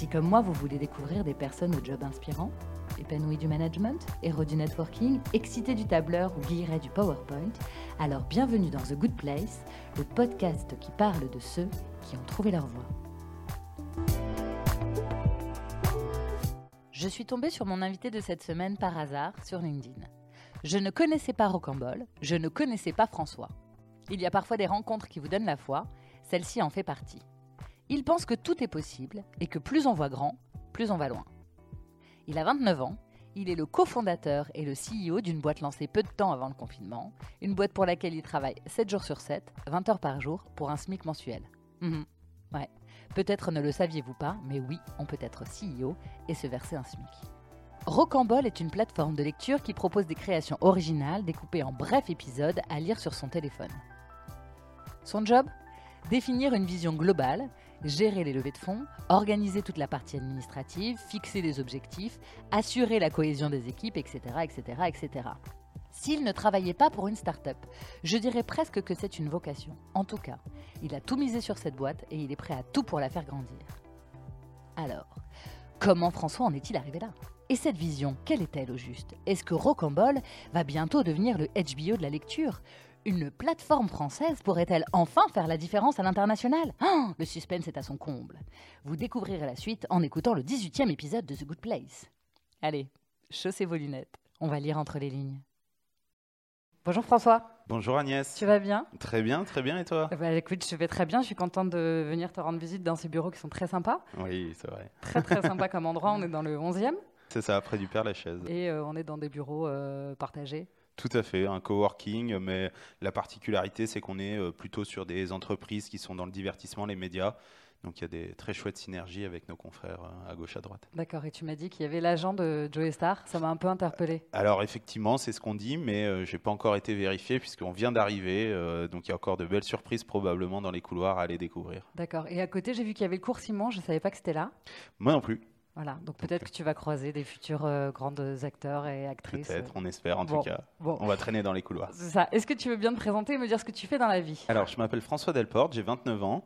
Si comme moi vous voulez découvrir des personnes au job inspirant, épanouies du management, héros du networking, excités du tableur ou guillerets du PowerPoint, alors bienvenue dans The Good Place, le podcast qui parle de ceux qui ont trouvé leur voie. Je suis tombée sur mon invité de cette semaine par hasard sur LinkedIn. Je ne connaissais pas Rocambole, je ne connaissais pas François. Il y a parfois des rencontres qui vous donnent la foi, celle-ci en fait partie. Il pense que tout est possible et que plus on voit grand, plus on va loin. Il a 29 ans, il est le cofondateur et le CEO d'une boîte lancée peu de temps avant le confinement, une boîte pour laquelle il travaille 7 jours sur 7, 20 heures par jour pour un SMIC mensuel. Mhm. Ouais, peut-être ne le saviez-vous pas, mais oui, on peut être CEO et se verser un SMIC. Rocambole est une plateforme de lecture qui propose des créations originales découpées en brefs épisodes à lire sur son téléphone. Son job? Définir une vision globale, gérer les levées de fonds, organiser toute la partie administrative, fixer des objectifs, assurer la cohésion des équipes, etc. etc., etc. S'il ne travaillait pas pour une start-up, je dirais presque que c'est une vocation. En tout cas, il a tout misé sur cette boîte et il est prêt à tout pour la faire grandir. Alors, comment François en est-il arrivé là? Et cette vision, quelle est-elle au juste? Est-ce que Rocambole va bientôt devenir le HBO de la lecture? Une plateforme française pourrait-elle enfin faire la différence à l'international? Oh, Le suspense est à son comble. Vous découvrirez la suite en écoutant le 18e épisode de The Good Place. Allez, chaussez vos lunettes, on va lire entre les lignes. Bonjour François. Bonjour Agnès. Tu vas bien? Très bien, très bien et toi? Bah, Écoute, je vais très bien. Je suis contente de venir te rendre visite dans ces bureaux qui sont très sympas. Oui, c'est vrai. Très très sympa comme endroit. On est dans le 11e. C'est ça, après du Père Lachaise. Et euh, on est dans des bureaux euh, partagés. Tout à fait, un coworking, mais la particularité, c'est qu'on est euh, plutôt sur des entreprises qui sont dans le divertissement, les médias. Donc il y a des très chouettes synergies avec nos confrères euh, à gauche, à droite. D'accord, et tu m'as dit qu'il y avait l'agent de Joey Star, ça m'a un peu interpellé. Alors effectivement, c'est ce qu'on dit, mais euh, je n'ai pas encore été vérifié puisqu'on vient d'arriver, donc il y a encore de belles surprises probablement dans les couloirs à aller découvrir. D'accord, et à côté j'ai vu qu'il y avait le cours Simon, je ne savais pas que c'était là. Moi non plus. Voilà, donc peut-être que tu vas croiser des futurs euh, grands acteurs et actrices. Peut-être, on espère en tout cas. On va traîner dans les couloirs. C'est ça. Est-ce que tu veux bien te présenter et me dire ce que tu fais dans la vie? Alors, je m'appelle François Delporte, j'ai 29 ans.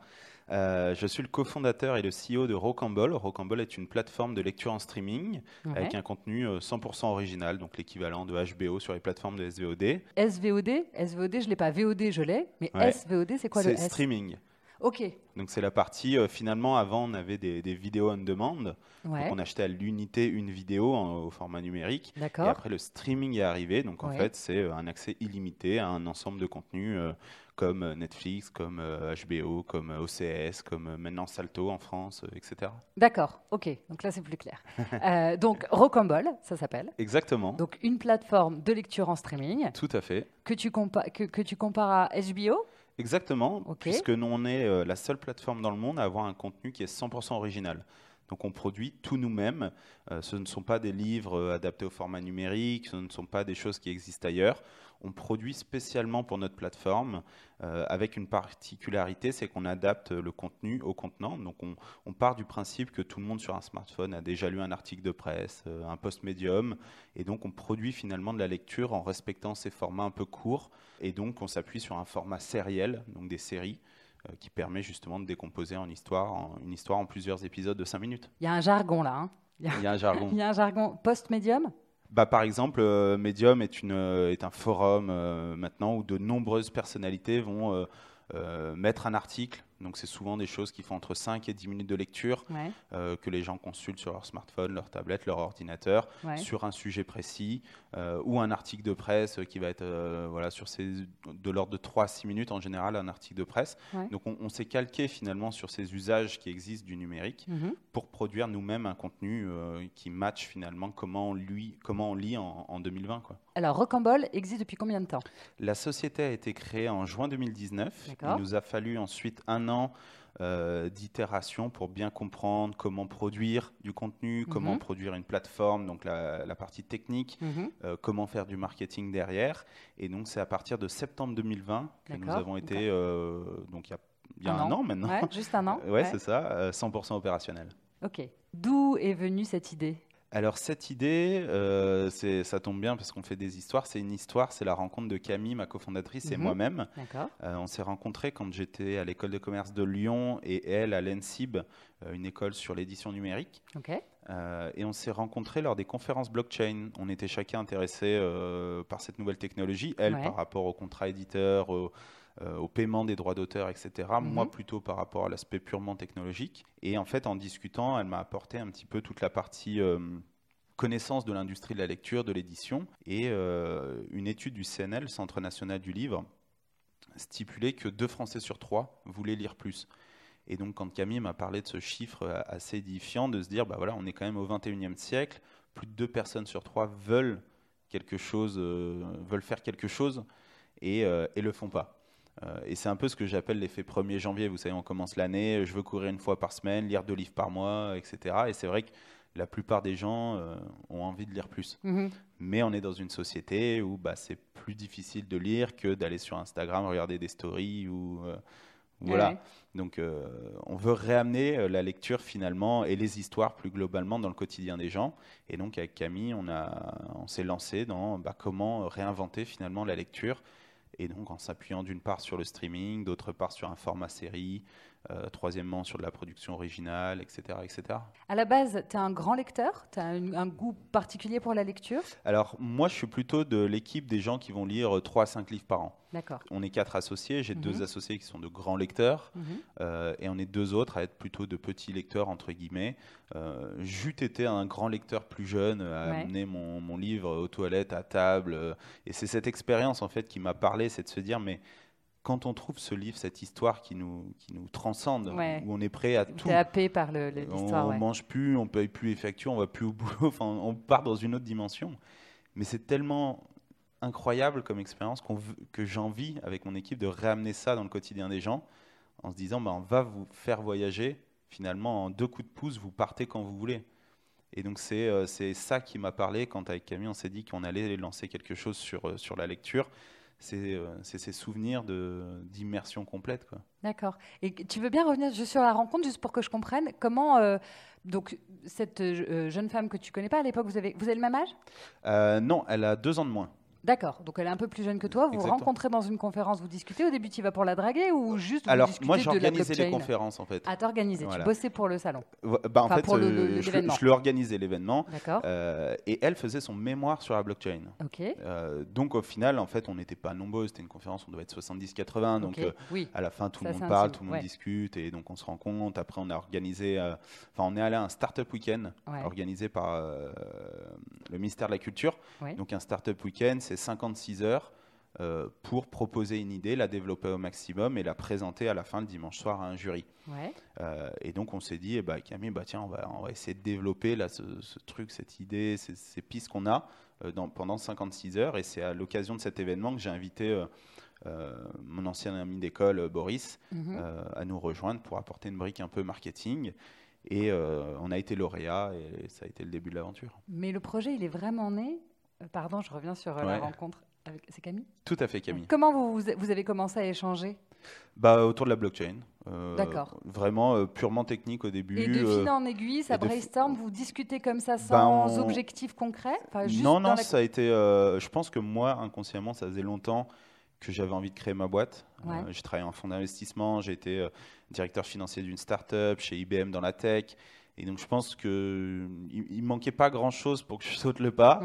Euh, je suis le cofondateur et le CEO de Rocambole. Rocambole est une plateforme de lecture en streaming avec un contenu 100% euh, original, donc l'équivalent de HBO sur les plateformes de SVOD. SVOD SVOD, je l'ai pas. VOD, je l'ai. Mais SVOD, c'est quoi le S? C'est streaming. Ok. Donc c'est la partie, euh, finalement, avant on avait des, vidéos on demand. Donc on achetait à l'unité une vidéo au format numérique. D'accord. Et après le streaming est arrivé. Donc en fait c'est euh, un accès illimité à un ensemble de contenus euh, comme Netflix, comme HBO, comme OCS, comme maintenant Salto en France, etc. D'accord, ok, donc là c'est plus clair. donc Rocambole, ça s'appelle. Exactement. Donc une plateforme de lecture en streaming. Tout à fait. Que tu, que, que tu compares à HBO Exactement, puisque nous, on est euh, la seule plateforme dans le monde à avoir un contenu qui est 100% original. Donc on produit tout nous-mêmes. Euh, ce ne sont pas des livres euh, adaptés au format numérique, ce ne sont pas des choses qui existent ailleurs. On produit spécialement pour notre plateforme avec une particularité, c'est qu'on adapte le contenu au contenant. Donc on, part du principe que tout le monde sur un smartphone a déjà lu un article de presse, un post médium, et donc on produit finalement de la lecture en respectant ces formats un peu courts. Et donc on s'appuie sur un format sériel, donc des séries. Euh, qui permet justement de décomposer en histoire, en, une histoire en plusieurs épisodes de 5 minutes. Il y a un jargon là. Hein. Il, y a, un jargon. Il y a un jargon post-médium? Bah, par exemple, euh, Medium est, une, euh, est un forum maintenant où de nombreuses personnalités vont mettre un article donc c'est souvent des choses qui font entre 5 et 10 minutes de lecture euh, que les gens consultent sur leur smartphone, leur tablette, leur ordinateur sur un sujet précis euh, ou un article de presse qui va être euh, voilà, sur ces, de l'ordre de 3 à 6 minutes en général un article de presse. Donc on, s'est calqué finalement sur ces usages qui existent du numérique mhm. pour produire nous-mêmes un contenu qui match finalement comment on, lui, comment on lit en, en 2020. Quoi. Alors Rocambole existe depuis combien de temps? La société a été créée en juin 2019. Il nous a fallu ensuite un an an euh, d'itération pour bien comprendre comment produire du contenu, comment mhm. produire une plateforme, donc la, partie technique, mhm. euh, comment faire du marketing derrière. Et donc c'est à partir de septembre 2020 que nous avons été, euh, donc il y a, un, an. maintenant. Ouais, juste un an. ouais, c'est ça, 100% opérationnel. Ok. D'où est venue cette idée? Alors cette idée, euh, ça tombe bien parce qu'on fait des histoires. C'est une histoire, c'est la rencontre de Camille, ma cofondatrice, et mhm. moi-même. Euh, on s'est rencontrés quand j'étais à l'école de commerce de Lyon et elle à l'ENSIB, euh, une école sur l'édition numérique. et on s'est rencontrés lors des conférences blockchain. On était chacun intéressé par cette nouvelle technologie. Elle par rapport au contrat éditeur, au, paiement des droits d'auteur, etc. Mhm. Moi plutôt par rapport à l'aspect purement technologique. Et en fait, en discutant, elle m'a apporté un petit peu toute la partie connaissance de l'industrie de la lecture, de l'édition, et euh, une étude du CNL, Centre national du livre, stipulait que deux Français sur trois voulaient lire plus. Et donc quand Camille m'a parlé de ce chiffre assez édifiant, de se dire, bah voilà, on est quand même au 21e siècle, plus de deux personnes sur trois veulent quelque chose, euh, veulent faire quelque chose et, euh, et le font pas. Et c'est un peu ce que j'appelle l'effet 1er janvier. Vous savez, on commence l'année, je veux courir une fois par semaine, lire deux livres par mois, etc. Et c'est vrai que la plupart des gens euh, ont envie de lire plus. Mhm. Mais on est dans une société où bah, c'est plus difficile de lire que d'aller sur Instagram regarder des stories ou euh, voilà. Donc euh, on veut réamener la lecture finalement et les histoires plus globalement dans le quotidien des gens. Et donc avec Camille, on, a, on s'est lancé dans bah, comment réinventer finalement la lecture. Et donc en s'appuyant d'une part sur le streaming, d'autre part sur un format série, euh, troisièmement, sur de la production originale, etc. etc. À la base, tu es un grand lecteur? Tu as un, goût particulier pour la lecture? Alors, moi, je suis plutôt de l'équipe des gens qui vont lire 3 à 5 livres par an. D'accord. On est quatre associés. J'ai deux mhm. associés qui sont de grands lecteurs. Mhm. Euh, et on est deux autres à être plutôt de petits lecteurs, entre guillemets. Euh, J'eût été un grand lecteur plus jeune, à amener mon, mon, livre aux toilettes, à table. Euh, et c'est cette expérience, en fait, qui m'a parlé, c'est de se dire, mais quand on trouve ce livre, cette histoire qui nous, qui nous transcende, où on est prêt à tout. happé par l'histoire. On ne mange plus, on paye plus les factures, on va plus au boulot, enfin, on part dans une autre dimension. Mais c'est tellement incroyable comme expérience que j'ai envie, avec mon équipe, de réamener ça dans le quotidien des gens, en se disant, bah, on va vous faire voyager. Finalement, en deux coups de pouce, vous partez quand vous voulez. Et donc c'est euh, ça qui m'a parlé quand avec Camille on s'est dit qu'on allait lancer quelque chose sur, euh, sur la lecture. Euh, c'est ces souvenirs d'immersion complète. D'accord. Et tu veux bien revenir juste sur la rencontre, juste pour que je comprenne comment. Euh, donc, cette euh, jeune femme que tu connais pas à l'époque, vous avez, vous avez le même âge? Non, elle a deux ans de moins. D'accord, donc elle est un peu plus jeune que toi. Vous vous rencontrez dans une conférence, vous discutez. Au début, tu vas pour la draguer ou juste vous Alors, moi, j'organisais les conférences en fait. Ah, t'organisais, tu bossais pour le salon. Bah, en fait, euh, je, je l'organisais l'événement. D'accord. Euh, et elle faisait son mémoire sur la blockchain. Ok. Euh, donc au final, en fait, on n'était pas nombreux. C'était une conférence, on devait être 70-80. Donc oui. à la fin, tout le monde parle, tout le monde discute et donc on se rend compte. Après, on a organisé, enfin, on est allé à un startup week-end organisé par le ministère de la Culture. Donc un startup week-end, c'est 56 heures euh, pour proposer une idée, la développer au maximum et la présenter à la fin le dimanche soir à un jury. Euh, et donc on s'est dit, eh ben, Camille, bah, tiens, on va, on va essayer de développer là, ce, truc, cette idée, ces, pistes qu'on a euh, dans, pendant 56 heures. Et c'est à l'occasion de cet événement que j'ai invité mon ancien ami d'école, Boris, mhm. à nous rejoindre pour apporter une brique un peu marketing. Et on a été lauréat et ça a été le début de l'aventure. Mais le projet, il est vraiment né Pardon, je reviens sur la rencontre. C'est Camille? Tout à fait, Camille. Comment vous, vous avez commencé à échanger? Bah, Autour de la blockchain. Euh, D'accord. Vraiment euh, purement technique au début. Et de fil euh, en aiguille, ça brainstorm, vous discutez comme ça sans ben, objectif concret Non, non, ça a été. je pense que moi, inconsciemment, ça faisait longtemps que j'avais envie de créer ma boîte. j'ai travaillé en fonds d'investissement, j'ai été directeur financier d'une start-up, chez IBM dans la tech. Et donc je pense qu'il ne manquait pas grand-chose pour que je saute le pas.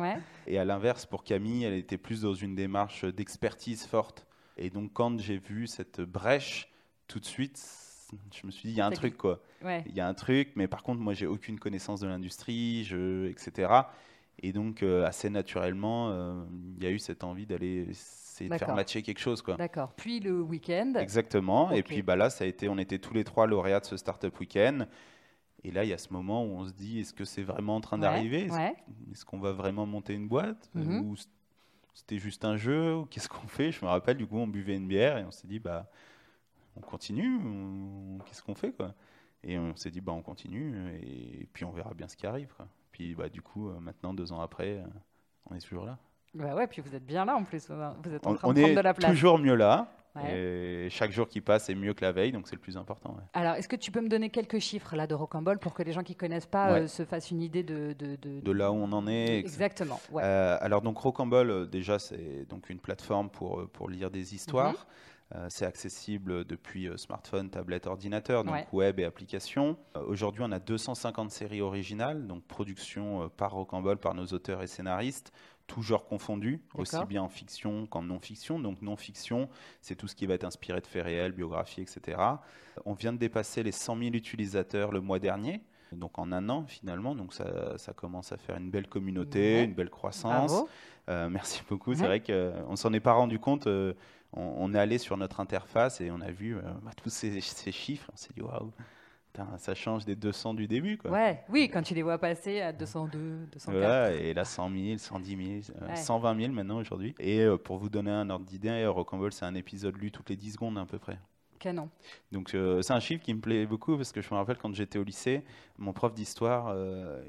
Et à l'inverse, pour Camille, elle était plus dans une démarche d'expertise forte. Et donc quand j'ai vu cette brèche, tout de suite, je me suis dit, il y a un truc, quoi. Il y a un truc, mais par contre, moi, j'ai aucune connaissance de l'industrie, je, etc. Et donc, euh, assez naturellement, euh, il y a eu cette envie d'aller essayer de faire matcher quelque chose, quoi. D'accord. Puis le week-end. Exactement. Et puis bah, là, ça a été, on était tous les trois lauréats de ce Startup Weekend. Et là, il y a ce moment où on se dit, est-ce que c'est vraiment en train d'arriver? Est-ce qu'on va vraiment monter une boîte? Mhm. Ou c'était juste un jeu? Ou qu'est-ce qu'on fait? Je me rappelle, du coup, on buvait une bière et on s'est dit, bah, on continue, qu'est-ce qu'on fait quoi? Et on s'est dit, bah, on continue, et, puis on verra bien ce qui arrive. Puis bah, du coup, maintenant, deux ans après, on est toujours là. Bah ouais, puis vous êtes bien là en plus, vous êtes en train on de prendre de la place. toujours mieux là. Et chaque jour qui passe est mieux que la veille, donc c'est le plus important. Alors, est-ce que tu peux me donner quelques chiffres là de Rocambole pour que les gens qui connaissent pas euh, se fassent une idée de, de, de, là où on en est Exactement. Euh, alors donc Rocambole, euh, déjà c'est donc une plateforme pour pour lire des histoires. Mhm. c'est accessible depuis smartphone, tablette, ordinateur, donc web et application. Aujourd'hui, on a 250 séries originales, donc production par Rocambole, par nos auteurs et scénaristes tout genre confondu, aussi bien en fiction qu'en non-fiction. Donc non-fiction, c'est tout ce qui va être inspiré de faits réels, biographies, etc. On vient de dépasser les 100 000 utilisateurs le mois dernier. Donc en un an finalement, donc ça, ça commence à faire une belle communauté, une belle croissance. Euh, merci beaucoup. C'est vrai qu'on ne s'en est pas rendu compte. Euh, on, est allé sur notre interface et on a vu euh, bah, tous ces, ces, chiffres. On s'est dit waouh, ça change des 200 du début. Quoi. Ouais, oui, quand tu les vois passer à 202, 204. Ouais, et là, 100 000, 110 000, 120 000 maintenant aujourd'hui. Et euh, pour vous donner un ordre d'idée, Rock'n'Roll, c'est un épisode lu toutes les 10 secondes à peu près. Canon. Donc euh, c'est un chiffre qui me plaît beaucoup parce que je me rappelle quand j'étais au lycée, mon prof d'histoire, euh,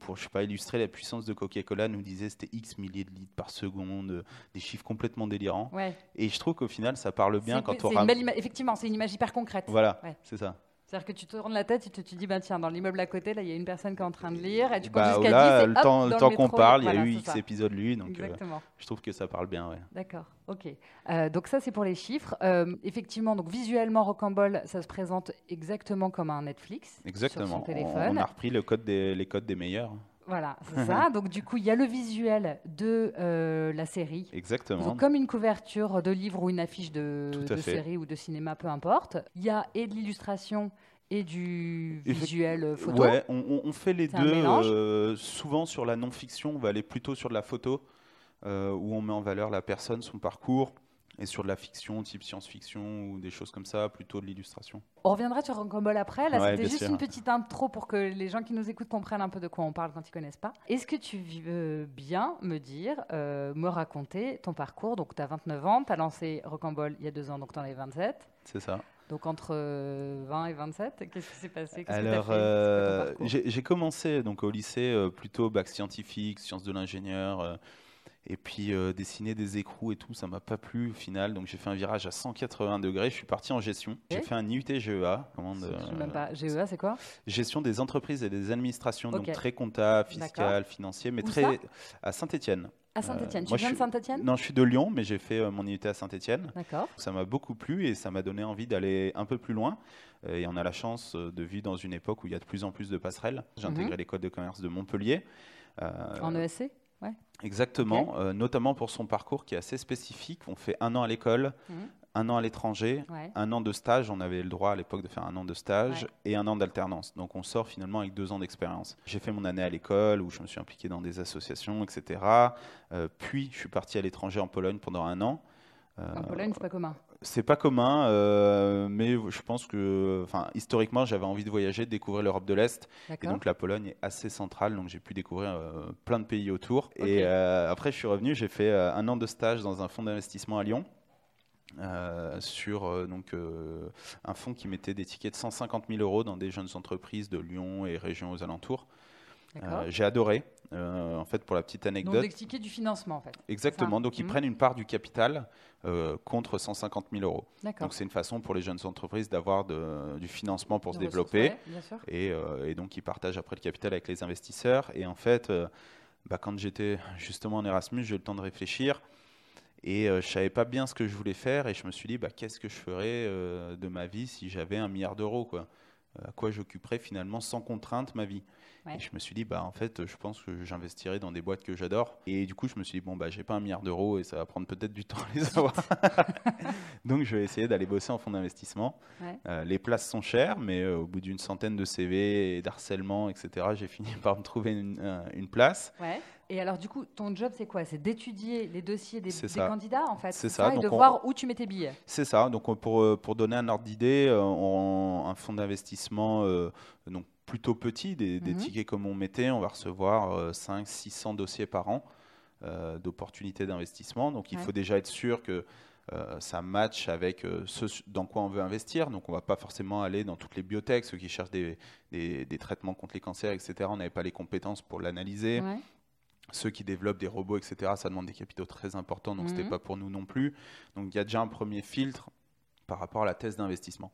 pour je sais pas illustrer la puissance de Coca-Cola, nous disait c'était X milliers de litres par seconde, des chiffres complètement délirants. Ouais. Et je trouve qu'au final ça parle bien quand on Effectivement, c'est une image hyper concrète. Voilà, c'est ça. C'est-à-dire que tu tournes la tête et tu te dis, bah, tiens, dans l'immeuble à côté, là, il y a une personne qui est en train de lire. Et tu bah, jusqu'à 10 le temps, le temps qu'on parle, il y a eu X épisodes lui. Donc, euh, je trouve que ça parle bien. Ouais. D'accord, ok. Euh, donc, ça, c'est pour les chiffres. Euh, effectivement, donc, visuellement, Rocambole, ça se présente exactement comme un Netflix. Exactement. Sur son téléphone. On, a repris le code des, les codes des meilleurs. Voilà, c'est ça. Donc du coup, il y a le visuel de euh, la série. Exactement. comme une couverture de livre ou une affiche de, série ou de cinéma, peu importe. Il y a et de l'illustration et du visuel euh, photo. Ouais, on, fait les deux. Euh, souvent sur la non-fiction, on va aller plutôt sur de la photo, où on met en valeur la personne, son parcours et sur de la fiction, type science-fiction ou des choses comme ça, plutôt de l'illustration. On reviendra sur Rocambole après. Là, c'était juste une petite intro pour que les gens qui nous écoutent comprennent un peu de quoi on parle quand ils connaissent pas. Est-ce que tu veux bien me dire, euh, me raconter ton parcours? Donc, tu as 29 ans, tu as lancé Rocambole il y a deux ans, donc tu en es 27. C'est ça. Donc entre 20 euh, et 27, qu'est-ce qui s'est passé? Alors, euh, j'ai commencé donc au lycée plutôt bac scientifique, sciences de l'ingénieur, et puis euh, dessiner des écrous et tout, ça m'a pas plu au final. Donc j'ai fait un virage à 180 degrés. Je suis parti en gestion. J'ai fait un IUT GEA. Comment même pas. GEA, c'est quoi? Gestion des entreprises et des administrations. Donc très comptable, fiscal, financier, mais très à Saint-Étienne. À Saint-Etienne. tu viens de Saint-Etienne Non, je suis de Lyon, mais j'ai fait euh, mon IUT à Saint-Etienne. D'accord. Ça m'a beaucoup plu et ça m'a donné envie d'aller un peu plus loin. Euh, et on a la chance de vivre dans une époque où il y a de plus en plus de passerelles. J'ai mhm. intégré l'école de commerce de Montpellier. en ESC Exactement, euh, notamment pour son parcours qui est assez spécifique. On fait un an à l'école, mhm. un an à l'étranger, un an de stage. On avait le droit à l'époque de faire un an de stage et un an d'alternance. Donc on sort finalement avec deux ans d'expérience. J'ai fait mon année à l'école où je me suis impliqué dans des associations, etc. Euh, puis je suis parti à l'étranger en Pologne pendant un an. Euh, en Pologne, c'est pas commun c'est pas commun, euh, mais je pense que, enfin, historiquement, j'avais envie de voyager, de découvrir l'Europe de l'Est. Et donc la Pologne est assez centrale, donc j'ai pu découvrir euh, plein de pays autour. Et euh, après, je suis revenu, j'ai fait un an de stage dans un fonds d'investissement à Lyon. sur donc un fonds qui mettait des tickets de 150 000 euros dans des jeunes entreprises de Lyon et régions aux alentours. J'ai adoré. en fait, pour la petite anecdote. Donc, des du financement, en fait. Exactement. Donc, ils mhm. prennent une part du capital euh, contre 150 000 euros. Donc c'est une façon pour les jeunes entreprises d'avoir du financement pour se développer. Euh, et, donc ils partagent après le capital avec les investisseurs. Et en fait, euh, bah, quand j'étais justement en Erasmus, j'ai eu le temps de réfléchir. Et je ne savais pas bien ce que je voulais faire. Et je me suis dit, bah, qu'est-ce que je ferais de ma vie si j'avais un milliard d'euros À quoi j'occuperais finalement sans contrainte ma vie? Et je me suis dit, bah, en fait, je pense que j'investirai dans des boîtes que j'adore. Et du coup, je me suis dit, bon, bah, j'ai pas un milliard d'euros et ça va prendre peut-être du temps à les avoir. Donc, je vais essayer d'aller bosser en fonds d'investissement. Euh, les places sont chères, mais euh, au bout d'une centaine de CV et d'harcèlement, etc., j'ai fini par me trouver une, euh, une place. Ouais. Et alors, du coup, ton job, c'est quoi? C'est d'étudier les dossiers des, candidats, en fait C'est ça. Et de voir où tu mets tes billets? C'est ça. Donc, pour, pour donner un ordre d'idée, un fonds d'investissement, donc plutôt petit, des, mhm. tickets comme on mettait, on va recevoir 5 euh, 600 dossiers par an. d'opportunités d'investissement. Donc il faut déjà être sûr que ça match avec ce dans quoi on veut investir. Donc on ne va pas forcément aller dans toutes les biotech, ceux qui cherchent des, des, traitements contre les cancers, etc. On n'avait pas les compétences pour l'analyser. Ceux qui développent des robots, etc., ça demande des capitaux très importants, donc ce n'était mhm. pas pour nous non plus. Donc il y a déjà un premier filtre par rapport à la thèse d'investissement.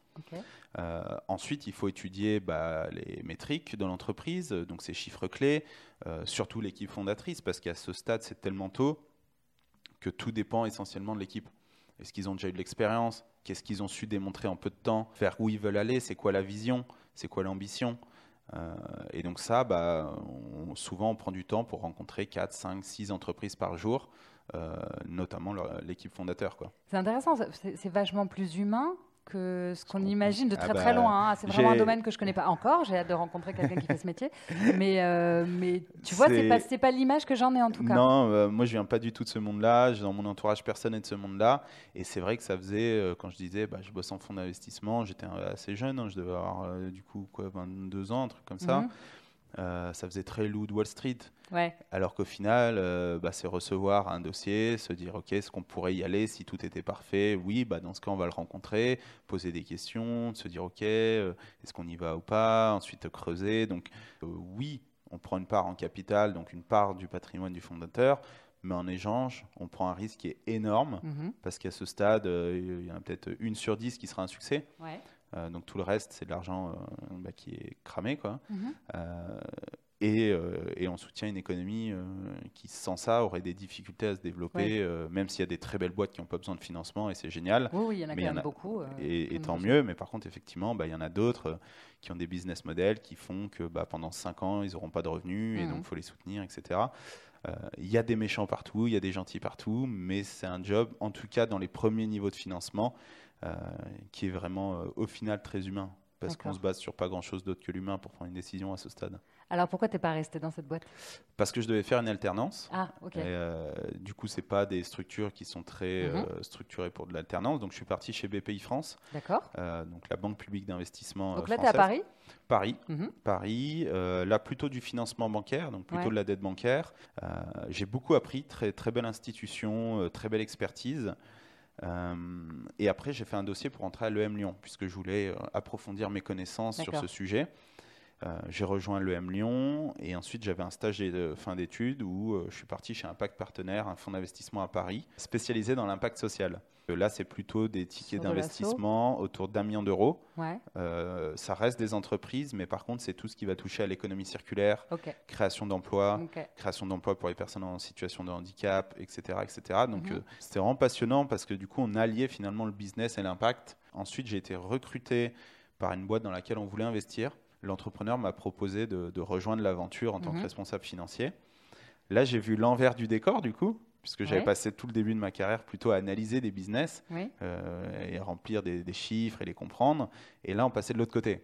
Euh, ensuite, il faut étudier bah, les métriques de l'entreprise, donc ces chiffres clés, euh, surtout l'équipe fondatrice, parce qu'à ce stade, c'est tellement tôt que tout dépend essentiellement de l'équipe. Est-ce qu'ils ont déjà eu de l'expérience? Qu'est-ce qu'ils ont su démontrer en peu de temps? Vers où ils veulent aller? C'est quoi la vision? C'est quoi l'ambition? Euh, et donc ça, bah, souvent on prend du temps pour rencontrer 4, 5, 6 entreprises par jour, euh, notamment l'équipe fondateur. C'est intéressant, c'est vachement plus humain que ce qu'on imagine de ah très très bah, loin. Hein. C'est vraiment un domaine que je connais pas encore. J'ai hâte de rencontrer quelqu'un qui fait ce métier. Mais, euh, mais tu vois, c'est pas, pas l'image que j'en ai en tout cas. Non, euh, moi je viens pas du tout de ce monde-là. Dans mon entourage, personne n'est de ce monde-là. Et c'est vrai que ça faisait, euh, quand je disais, bah, je bosse en fonds d'investissement, j'étais assez jeune. Hein. je devais avoir du coup quoi, 22 ans, un truc comme ça. Mhm. Euh, ça faisait très loup de Wall Street. Alors qu'au final, euh, bah, c'est recevoir un dossier, se dire ok, est-ce qu'on pourrait y aller si tout était parfait? Oui, bah, dans ce cas, on va le rencontrer, poser des questions, se dire ok, euh, est-ce qu'on y va ou pas? Ensuite, creuser. Donc, oui, on prend une part en capital, donc une part du patrimoine du fondateur. Mais en échange, on prend un risque qui est énorme mhm. parce qu'à ce stade, il y en a peut-être une sur dix qui sera un succès. Euh, donc tout le reste, c'est de l'argent euh, bah, qui est cramé. Quoi. Mhm. Euh, et, et, on soutient une économie qui, sans ça, aurait des difficultés à se développer, même s'il y a des très belles boîtes qui n'ont pas besoin de financement, et c'est génial. Oui, il y en a quand même beaucoup. et, tant mieux, mais par contre, effectivement, bah, il y en a d'autres qui ont des business models qui font que bah, pendant 5 ans, ils n'auront pas de revenus, et donc il mhm. faut les soutenir, etc. Il y a des méchants partout, il y a des gentils partout, mais c'est un job, en tout cas dans les premiers niveaux de financement, qui est vraiment euh, au final très humain parce qu'on se base sur pas grand chose d'autre que l'humain pour prendre une décision à ce stade. Alors pourquoi t'es pas resté dans cette boîte? Parce que je devais faire une alternance. Ah, ok. Euh, du coup, c'est pas des structures qui sont très mhm. structurées pour de l'alternance. Donc je suis parti chez BPI France. D'accord. donc la banque publique d'investissement. Donc là, tu es à Paris? Paris, mhm. Paris. là, plutôt du financement bancaire, donc plutôt de la dette bancaire. J'ai beaucoup appris, très très belle institution, très belle expertise. Euh, et après, j'ai fait un dossier pour entrer à l'EM Lyon, puisque je voulais euh, approfondir mes connaissances sur ce sujet. Euh, j'ai rejoint l'EM Lyon et ensuite j'avais un stage de fin d'études où je suis parti chez Impact Partenaire, un fonds d'investissement à Paris, spécialisé dans l'impact social. Là, c'est plutôt des tickets d'investissement autour d'un million d'euros. Euh, ça reste des entreprises, mais par contre, c'est tout ce qui va toucher à l'économie circulaire, création d'emplois, création d'emplois pour les personnes en situation de handicap, etc. etc. Donc, mhm. euh, c'était vraiment passionnant parce que du coup, on alliait finalement le business et l'impact. Ensuite, j'ai été recruté par une boîte dans laquelle on voulait investir. L'entrepreneur m'a proposé de, rejoindre l'aventure en tant que mhm. responsable financier. Là, j'ai vu l'envers du décor, du coup, puisque j'avais passé tout le début de ma carrière plutôt à analyser des business euh, et à remplir des, chiffres et les comprendre. Et là, on passait de l'autre côté.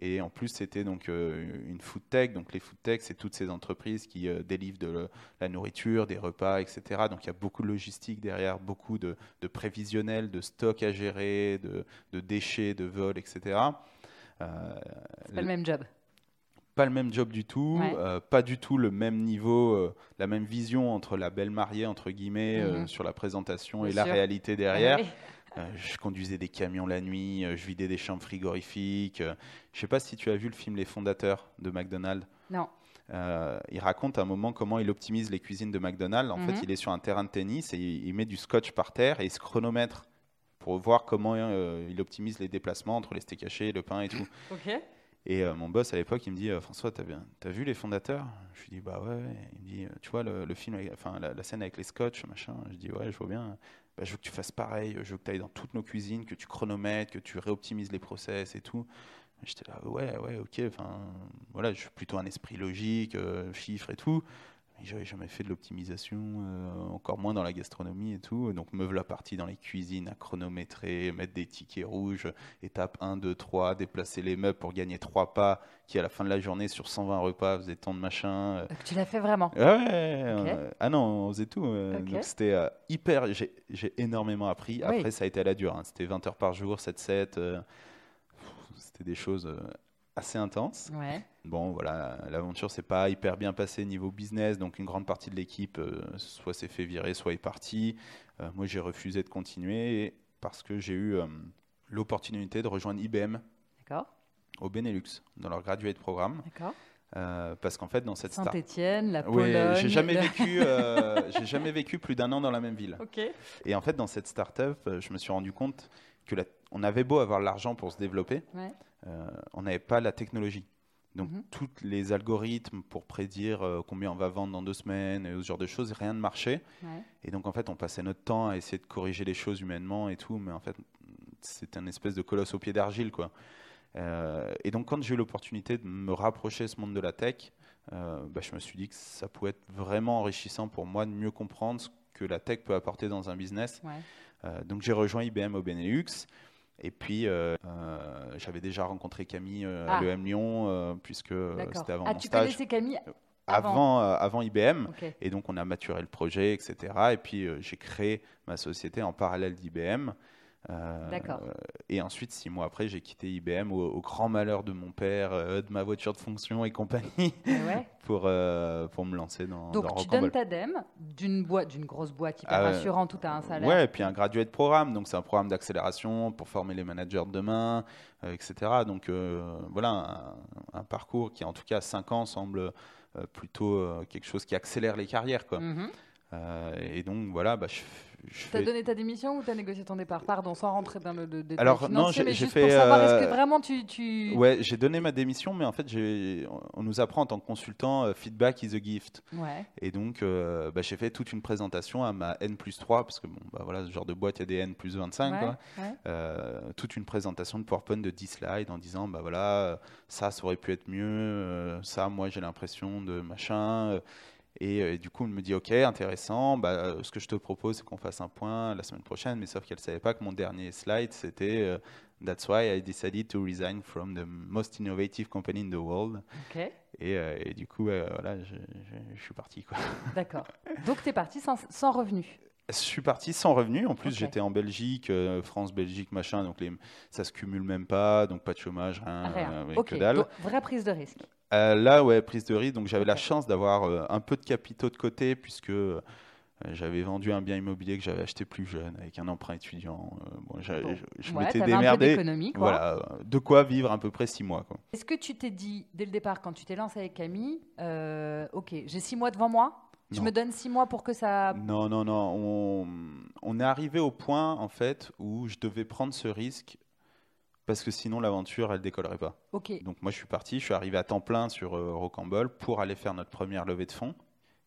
Et en plus, c'était donc euh, une food tech. Donc les food tech, c'est toutes ces entreprises qui euh, délivrent de la nourriture, des repas, etc. Donc il y a beaucoup de logistique derrière, beaucoup de, de prévisionnel, de stock à gérer, de, de déchets, de vols, etc. c'est pas le même job pas le même job du tout, euh, pas du tout le même niveau, euh, la même vision entre la belle mariée, entre guillemets, euh, mhm. sur la présentation et la réalité derrière. je conduisais des camions la nuit, je vidais des chambres frigorifiques. je sais pas si tu as vu le film Les Fondateurs de McDonald's. Non. il raconte à un moment comment il optimise les cuisines de McDonald's. En fait, mhm. il est sur un terrain de tennis et il, met du scotch par terre et il se chronomètre pour voir comment il optimise les déplacements entre les steaks hachés, le pain et tout. ok. Et euh, mon boss à l'époque, il me dit euh, François, t'as, as vu les fondateurs? Je lui dis Bah ouais. Il me dit euh, Tu vois le, film, enfin la, scène avec les scotch, machin Je dis Ouais, je vois bien. Bah, je veux que tu fasses pareil. Je veux que tu ailles dans toutes nos cuisines, que tu chronomètres, que tu réoptimises les process et tout. J'étais là, ouais, ouais, ok. Enfin, voilà, je suis plutôt un esprit logique, chiffres et tout. J'avais jamais fait de l'optimisation, euh, encore moins dans la gastronomie et tout. Donc me la partie dans les cuisines à chronométrer, mettre des tickets rouges, étape 1, 2, 3, déplacer les meubles pour gagner 3 pas, qui à la fin de la journée sur 120 repas faisait tant de machin. Donc tu l'as fait vraiment? Ouais, ah non, on faisait tout. Donc c'était euh, hyper, j'ai énormément appris. Après ça a été à la dure, hein. c'était 20 heures par jour, 7-7. Euh, c'était des choses assez intense. Ouais. Bon, voilà, l'aventure s'est pas hyper bien passée niveau business, donc une grande partie de l'équipe euh, soit s'est fait virer, soit est partie. Euh, moi, j'ai refusé de continuer parce que j'ai eu l'opportunité de rejoindre IBM au Benelux dans leur graduate programme. D'accord. Euh, parce qu'en fait, dans cette Saint-Étienne, la Pologne. Oui, j'ai jamais vécu, euh, j'ai jamais vécu plus d'un an dans la même ville. Et en fait, dans cette start-up, euh, je me suis rendu compte que on avait beau avoir l'argent pour se développer, on n'avait pas la technologie. Donc, mhm. tous les algorithmes pour prédire combien on va vendre dans deux semaines et ce genre de choses, rien ne marchait. Et donc, en fait, on passait notre temps à essayer de corriger les choses humainement et tout, mais en fait, c'est un espèce de colosse au pied d'argile, quoi. Euh, et donc, quand j'ai eu l'opportunité de me rapprocher de ce monde de la tech, euh, bah, je me suis dit que ça pouvait être vraiment enrichissant pour moi de mieux comprendre ce que la tech peut apporter dans un business. Euh, donc, j'ai rejoint IBM au Benelux. Et puis, j'avais déjà rencontré Camille à ah. l'EM Lyon, puisque c'était avant ah, mon tu stage. connaissais Camille avant, avant, IBM. Et donc, on a maturé le projet, etc. Et puis, j'ai créé ma société en parallèle d'IBM. Euh, D'accord. et ensuite, six mois après, j'ai quitté IBM au, grand malheur de mon père, euh, de ma voiture de fonction et compagnie, pour, euh, pour me lancer dans Donc, tu donnes ta DEM d'une boîte, d'une grosse boîte hyper ah assurante tout à un salaire. Ouais, et puis un graduate programme, donc c'est un programme d'accélération pour former les managers de demain, etc. Donc voilà, un, parcours qui, en tout cas, à 5 ans, semble plutôt quelque chose qui accélère les carrières. Quoi. Mm-hmm. et donc voilà, bah, je tu as donné ta démission ou tu as négocié ton départ Pardon, sans rentrer dans le détail Alors, non, j'ai fait. Pour savoir, est-ce que euh, vraiment tu. tu... Ouais, j'ai donné ma démission, mais en fait, on nous apprend en tant que consultant, euh, feedback is a gift. Ouais. Et donc, euh, bah, j'ai fait toute une présentation à ma N plus 3, parce que, bon, bah, voilà, ce genre de boîte, il y a des N plus 25. quoi. toute une présentation de PowerPoint de 10 slides en disant, bah voilà, ça, ça aurait pu être mieux, ça, moi, j'ai l'impression de machin. Euh, et, du coup, elle me dit Ok, intéressant. Bah, euh, ce que je te propose, c'est qu'on fasse un point la semaine prochaine. Mais sauf qu'elle ne savait pas que mon dernier slide, c'était euh, That's why I decided to resign from the most innovative company in the world. Et, du coup, voilà, je, suis parti. D'accord. Donc, tu es parti sans, sans revenu je suis parti sans revenu. En plus, j'étais en Belgique, France, Belgique, machin. Donc, les, ça se cumule même pas. Donc, pas de chômage, rien. rien. que dalle. vraie prise de risque. Euh, là, ouais, prise de risque. Donc, j'avais la chance d'avoir euh, un peu de capitaux de côté, puisque euh, j'avais vendu un bien immobilier que j'avais acheté plus jeune, avec un emprunt étudiant. bon, je m'étais démerdé. Voilà, de quoi vivre à peu près six mois. Est-ce que tu t'es dit, dès le départ, quand tu t'es lancé avec Camille, OK, j'ai six mois devant moi je me donne six mois pour que ça. Non, non, non. On, on est arrivé au point, en fait, où je devais prendre ce risque parce que sinon l'aventure elle décollerait pas. Donc moi je suis parti, je suis arrivé à temps plein sur euh, Rocambole pour aller faire notre première levée de fonds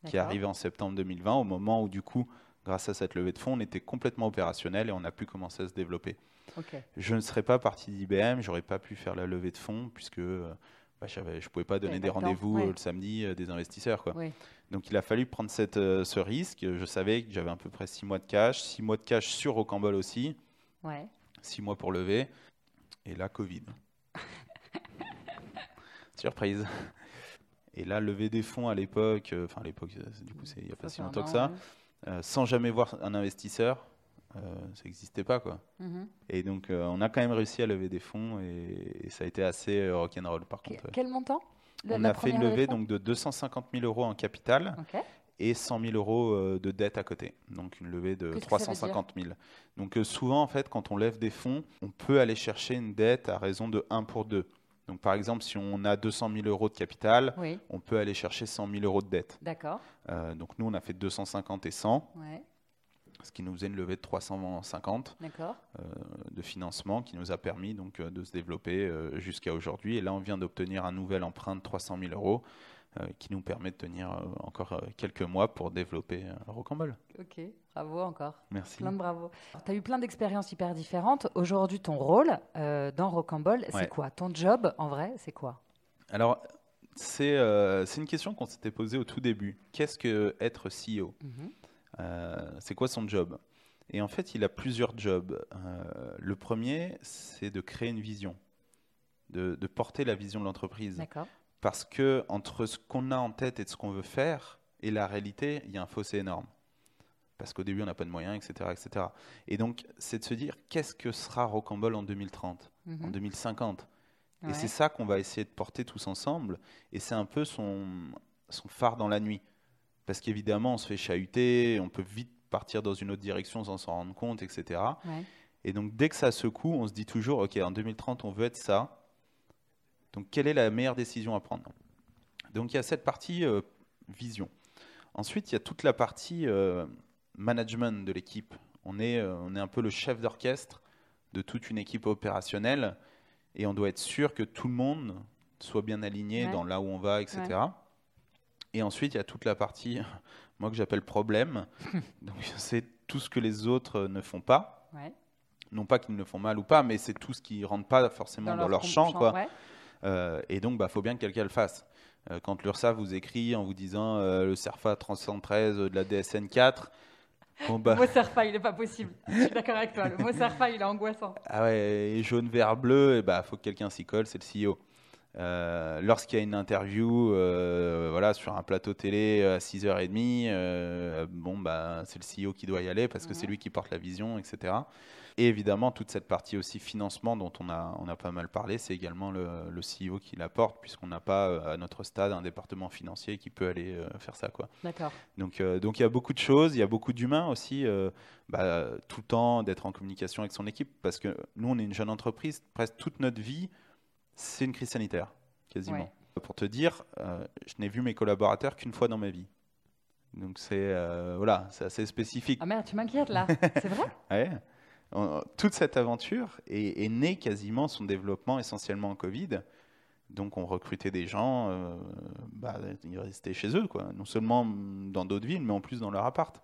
qui est arrivée en septembre 2020 au moment où du coup grâce à cette levée de fonds on était complètement opérationnel et on a pu commencer à se développer. Je ne serais pas parti d'IBM, j'aurais pas pu faire la levée de fonds puisque euh, bah, je ne pouvais pas donner des rendez-vous euh, le samedi des investisseurs. Quoi. Donc il a fallu prendre cette, ce risque. Je savais que j'avais à peu près six mois de cash, six mois de cash sur Rocambole aussi. Ouais. Six mois pour lever et la Covid. Surprise. Et là, lever des fonds à l'époque, euh, enfin à l'époque, euh, du coup, il n'y a pas si longtemps que ça, euh, sans jamais voir un investisseur, ça n'existait pas quoi. Mhm. Et donc, on a quand même réussi à lever des fonds et, ça a été assez rock'n'roll par contre. Quel montant? On a fait une levée donc de 250 000 euros en capital. Ok et 100 000 euros euh, de dette à côté. Donc une levée de 350 000. Donc euh, souvent, en fait, quand on lève des fonds, on peut aller chercher une dette à raison de 1 pour 2. Donc par exemple, si on a 200 000 euros de capital, on peut aller chercher 100 000 euros de dette. D'accord. Euh, donc nous, on a fait 250 et 100. Ce qui nous faisait une levée de 350 de financement qui nous a permis donc de se développer jusqu'à aujourd'hui. Et là, on vient d'obtenir un nouvel emprunt de 300 000 euros euh, qui nous permet de tenir euh, encore euh, quelques mois pour développer Rocambole. Ok, bravo encore. Merci. Plein de bravo. Tu as eu plein d'expériences hyper différentes. Aujourd'hui, ton rôle dans Rocambole, c'est quoi? Ton job, en vrai, c'est quoi? Alors, c'est une question qu'on s'était posée au tout début. Qu'est-ce que être CEO mhm. C'est quoi son job? Et en fait, il a plusieurs jobs. le premier, c'est de créer une vision, de, de porter la vision de l'entreprise. Parce que entre ce qu'on a en tête et ce qu'on veut faire et la réalité, il y a un fossé énorme. Parce qu'au début, on n'a pas de moyens, etc., etc. Et donc, c'est de se dire, qu'est-ce que sera Rocambole en 2030, en 2050 mhm. Et c'est ça qu'on va essayer de porter tous ensemble. Et c'est un peu son, son phare dans la nuit. Parce qu'évidemment, on se fait chahuter, on peut vite partir dans une autre direction sans s'en rendre compte, etc. Et donc, dès que ça secoue, on se dit toujours, OK, en 2030, on veut être ça. Donc, quelle est la meilleure décision à prendre? Donc, il y a cette partie euh, vision. Ensuite, il y a toute la partie euh, management de l'équipe. On est, euh, on est un peu le chef d'orchestre de toute une équipe opérationnelle et on doit être sûr que tout le monde soit bien aligné dans là où on va, etc. Et ensuite, il y a toute la partie, moi que j'appelle problème. Donc, c'est tout ce que les autres ne font pas. Non pas qu'ils ne le font mal ou pas, mais c'est tout ce qui ne rentre pas forcément dans, leur, champ. quoi. Euh, et donc, il bah, faut bien que quelqu'un le fasse. Euh, quand l'URSSAF vous écrit en vous disant euh, le CERFA 313 de la DSN 4, Bon bah. Le mot SERFA, il n'est pas possible. Je suis d'accord avec toi. Le mot SERFA, il est angoissant. Ah ouais, et jaune, vert, bleu, il bah, faut que quelqu'un s'y colle, c'est le CEO. Euh, lorsqu'il y a une interview euh, voilà, sur un plateau télé à 6h30, euh, bon, bah, c'est le CEO qui doit y aller parce que c'est lui qui porte la vision, etc. Et évidemment, toute cette partie aussi financement dont on a, on a pas mal parlé, c'est également le, le, CEO qui la porte, puisqu'on n'a pas à notre stade un département financier qui peut aller faire ça. Quoi. D'accord. Donc, donc il y a beaucoup de choses, il y a beaucoup d'humains aussi, bah, tout le temps d'être en communication avec son équipe, parce que nous, on est une jeune entreprise, presque toute notre vie, c'est une crise sanitaire, quasiment. Pour te dire, euh, je n'ai vu mes collaborateurs qu'une fois dans ma vie. Donc c'est euh, voilà, c'est assez spécifique. Ah merde, tu m'inquiètes là, c'est vrai? Ouais. Toute cette aventure est, née quasiment, son développement essentiellement en Covid. Donc on recrutait des gens, euh, bah, ils restaient chez eux, quoi. non seulement dans d'autres villes, mais en plus dans leur appart.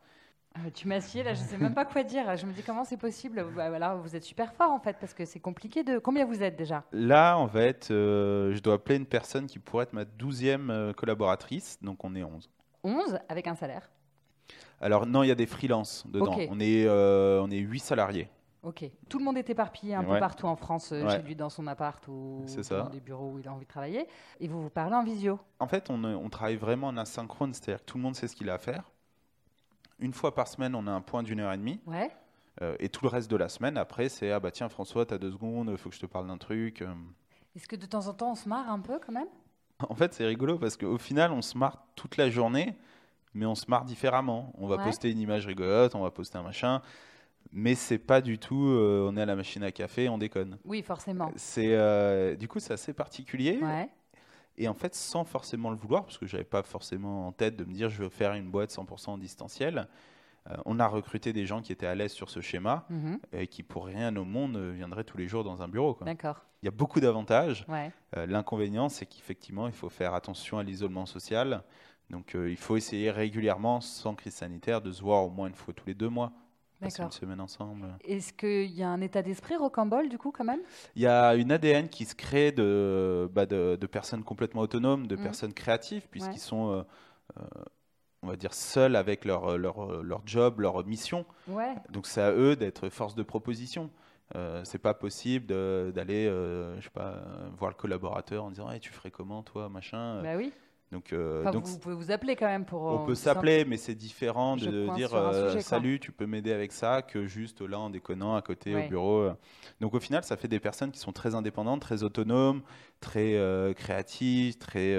Ah, tu m'as scié là, je sais même pas quoi dire. Je me dis comment c'est possible? Bah, voilà, vous êtes super fort en fait parce que c'est compliqué de. Combien vous êtes déjà? Là, en fait, euh, je dois appeler une personne qui pourrait être ma douzième euh, collaboratrice, donc on est 11. 11 avec un salaire? Alors non, il y a des freelances dedans. On est euh, on est 8 salariés. Ok. Tout le monde est éparpillé un peu partout en France, chez lui dans son appart ou dans des bureaux où il a envie de travailler. Et vous vous parlez en visio En fait, on, on travaille vraiment en asynchrone, c'est-à-dire que tout le monde sait ce qu'il a à faire. Une fois par semaine, on a un point d'une heure et demie. Ouais. Euh, et tout le reste de la semaine, après, c'est Ah bah tiens, François, tu as deux secondes, il faut que je te parle d'un truc. Euh. Est-ce que de temps en temps, on se marre un peu quand même? En fait, c'est rigolo parce qu'au final, on se marre toute la journée, mais on se marre différemment. On va poster une image rigolote, on va poster un machin. Mais c'est pas du tout, euh, on est à la machine à café, on déconne. Oui, forcément. C'est du coup c'est assez particulier. Ouais. Et en fait, sans forcément le vouloir, parce que je n'avais pas forcément en tête de me dire je veux faire une boîte 100% en distanciel, euh, on a recruté des gens qui étaient à l'aise sur ce schéma mhm. et qui, pour rien au monde, viendraient tous les jours dans un bureau. D'accord. Il y a beaucoup d'avantages. Euh, l'inconvénient, c'est qu'effectivement, il faut faire attention à l'isolement social. Donc, euh, il faut essayer régulièrement, sans crise sanitaire, de se voir au moins une fois tous les deux mois passer une semaine ensemble. Est-ce qu'il y a un état d'esprit rocambole, du coup, quand même? Il y a une ADN qui se crée de, bah, de, personnes complètement autonomes, de mmh. personnes créatives, puisqu'ils sont, euh, euh, on va dire, seuls avec leur, leur, leur job, leur mission. Ouais. Donc c'est à eux d'être force de proposition. Euh, c'est pas possible d'aller, je sais pas, voir le collaborateur en disant hey, tu ferais comment toi, machin? Bah oui. Donc, euh, donc, vous pouvez vous appeler quand même pour. On peut s'appeler, mais c'est différent de dire euh, salut, tu peux m'aider avec ça que juste là en déconnant à côté au bureau. Donc au final, ça fait des personnes qui sont très indépendantes, très autonomes, très euh, créatives, très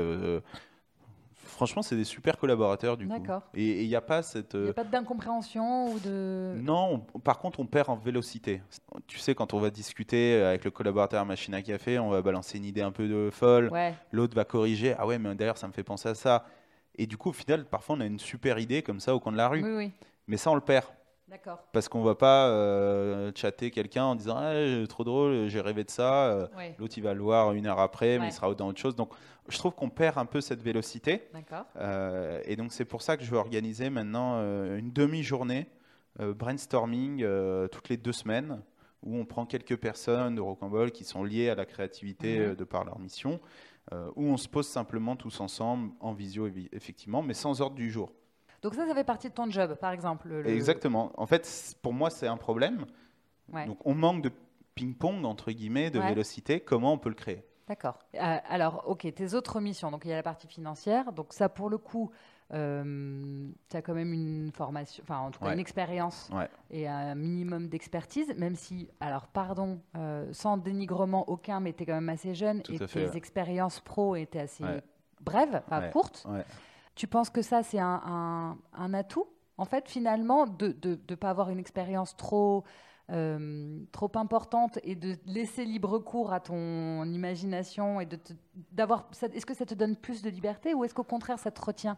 franchement, c'est des super collaborateurs du coup. Et il n'y a pas cette. Il n'y a pas d'incompréhension ou de. Non, par contre, on perd en vélocité. Tu sais, quand on va discuter avec le collaborateur à machine à café, on va balancer une idée un peu de folle. L'autre va corriger. Ah ouais, mais d'ailleurs, ça me fait penser à ça. Et du coup, au final, parfois, on a une super idée comme ça au coin de la rue. Oui, oui. Mais ça, on le perd. D'accord. Parce qu'on ne va pas euh, chatter quelqu'un en disant ah, trop drôle, j'ai rêvé de ça. Euh, l'autre, il va le voir une heure après, mais il sera dans autre chose. Donc, je trouve qu'on perd un peu cette vélocité. Euh, et donc, c'est pour ça que je veux organiser maintenant une demi-journée brainstorming toutes les deux semaines où on prend quelques personnes de Rocambole qui sont liées à la créativité mhm. de par leur mission, où on se pose simplement tous ensemble en visio, effectivement, mais sans ordre du jour. Donc ça, ça fait partie de ton job, par exemple. Exactement. En fait, pour moi, c'est un problème. Donc on manque de ping-pong, entre guillemets, de vélocité. Comment on peut le créer? D'accord. Euh, alors, OK, tes autres missions. Donc il y a la partie financière. Donc ça, pour le coup, euh, tu as quand même une formation, enfin en tout cas une expérience et un minimum d'expertise, même si, alors pardon, euh, sans dénigrement aucun, mais tu es quand même assez jeune et tes expériences pro étaient assez brèves, pas courtes. Tu penses que ça, c'est un, un, atout, en fait, finalement, de ne pas avoir une expérience trop euh, trop importante et de laisser libre cours à ton imagination et de d'avoir est-ce que ça te donne plus de liberté ou est-ce qu'au contraire ça te retient?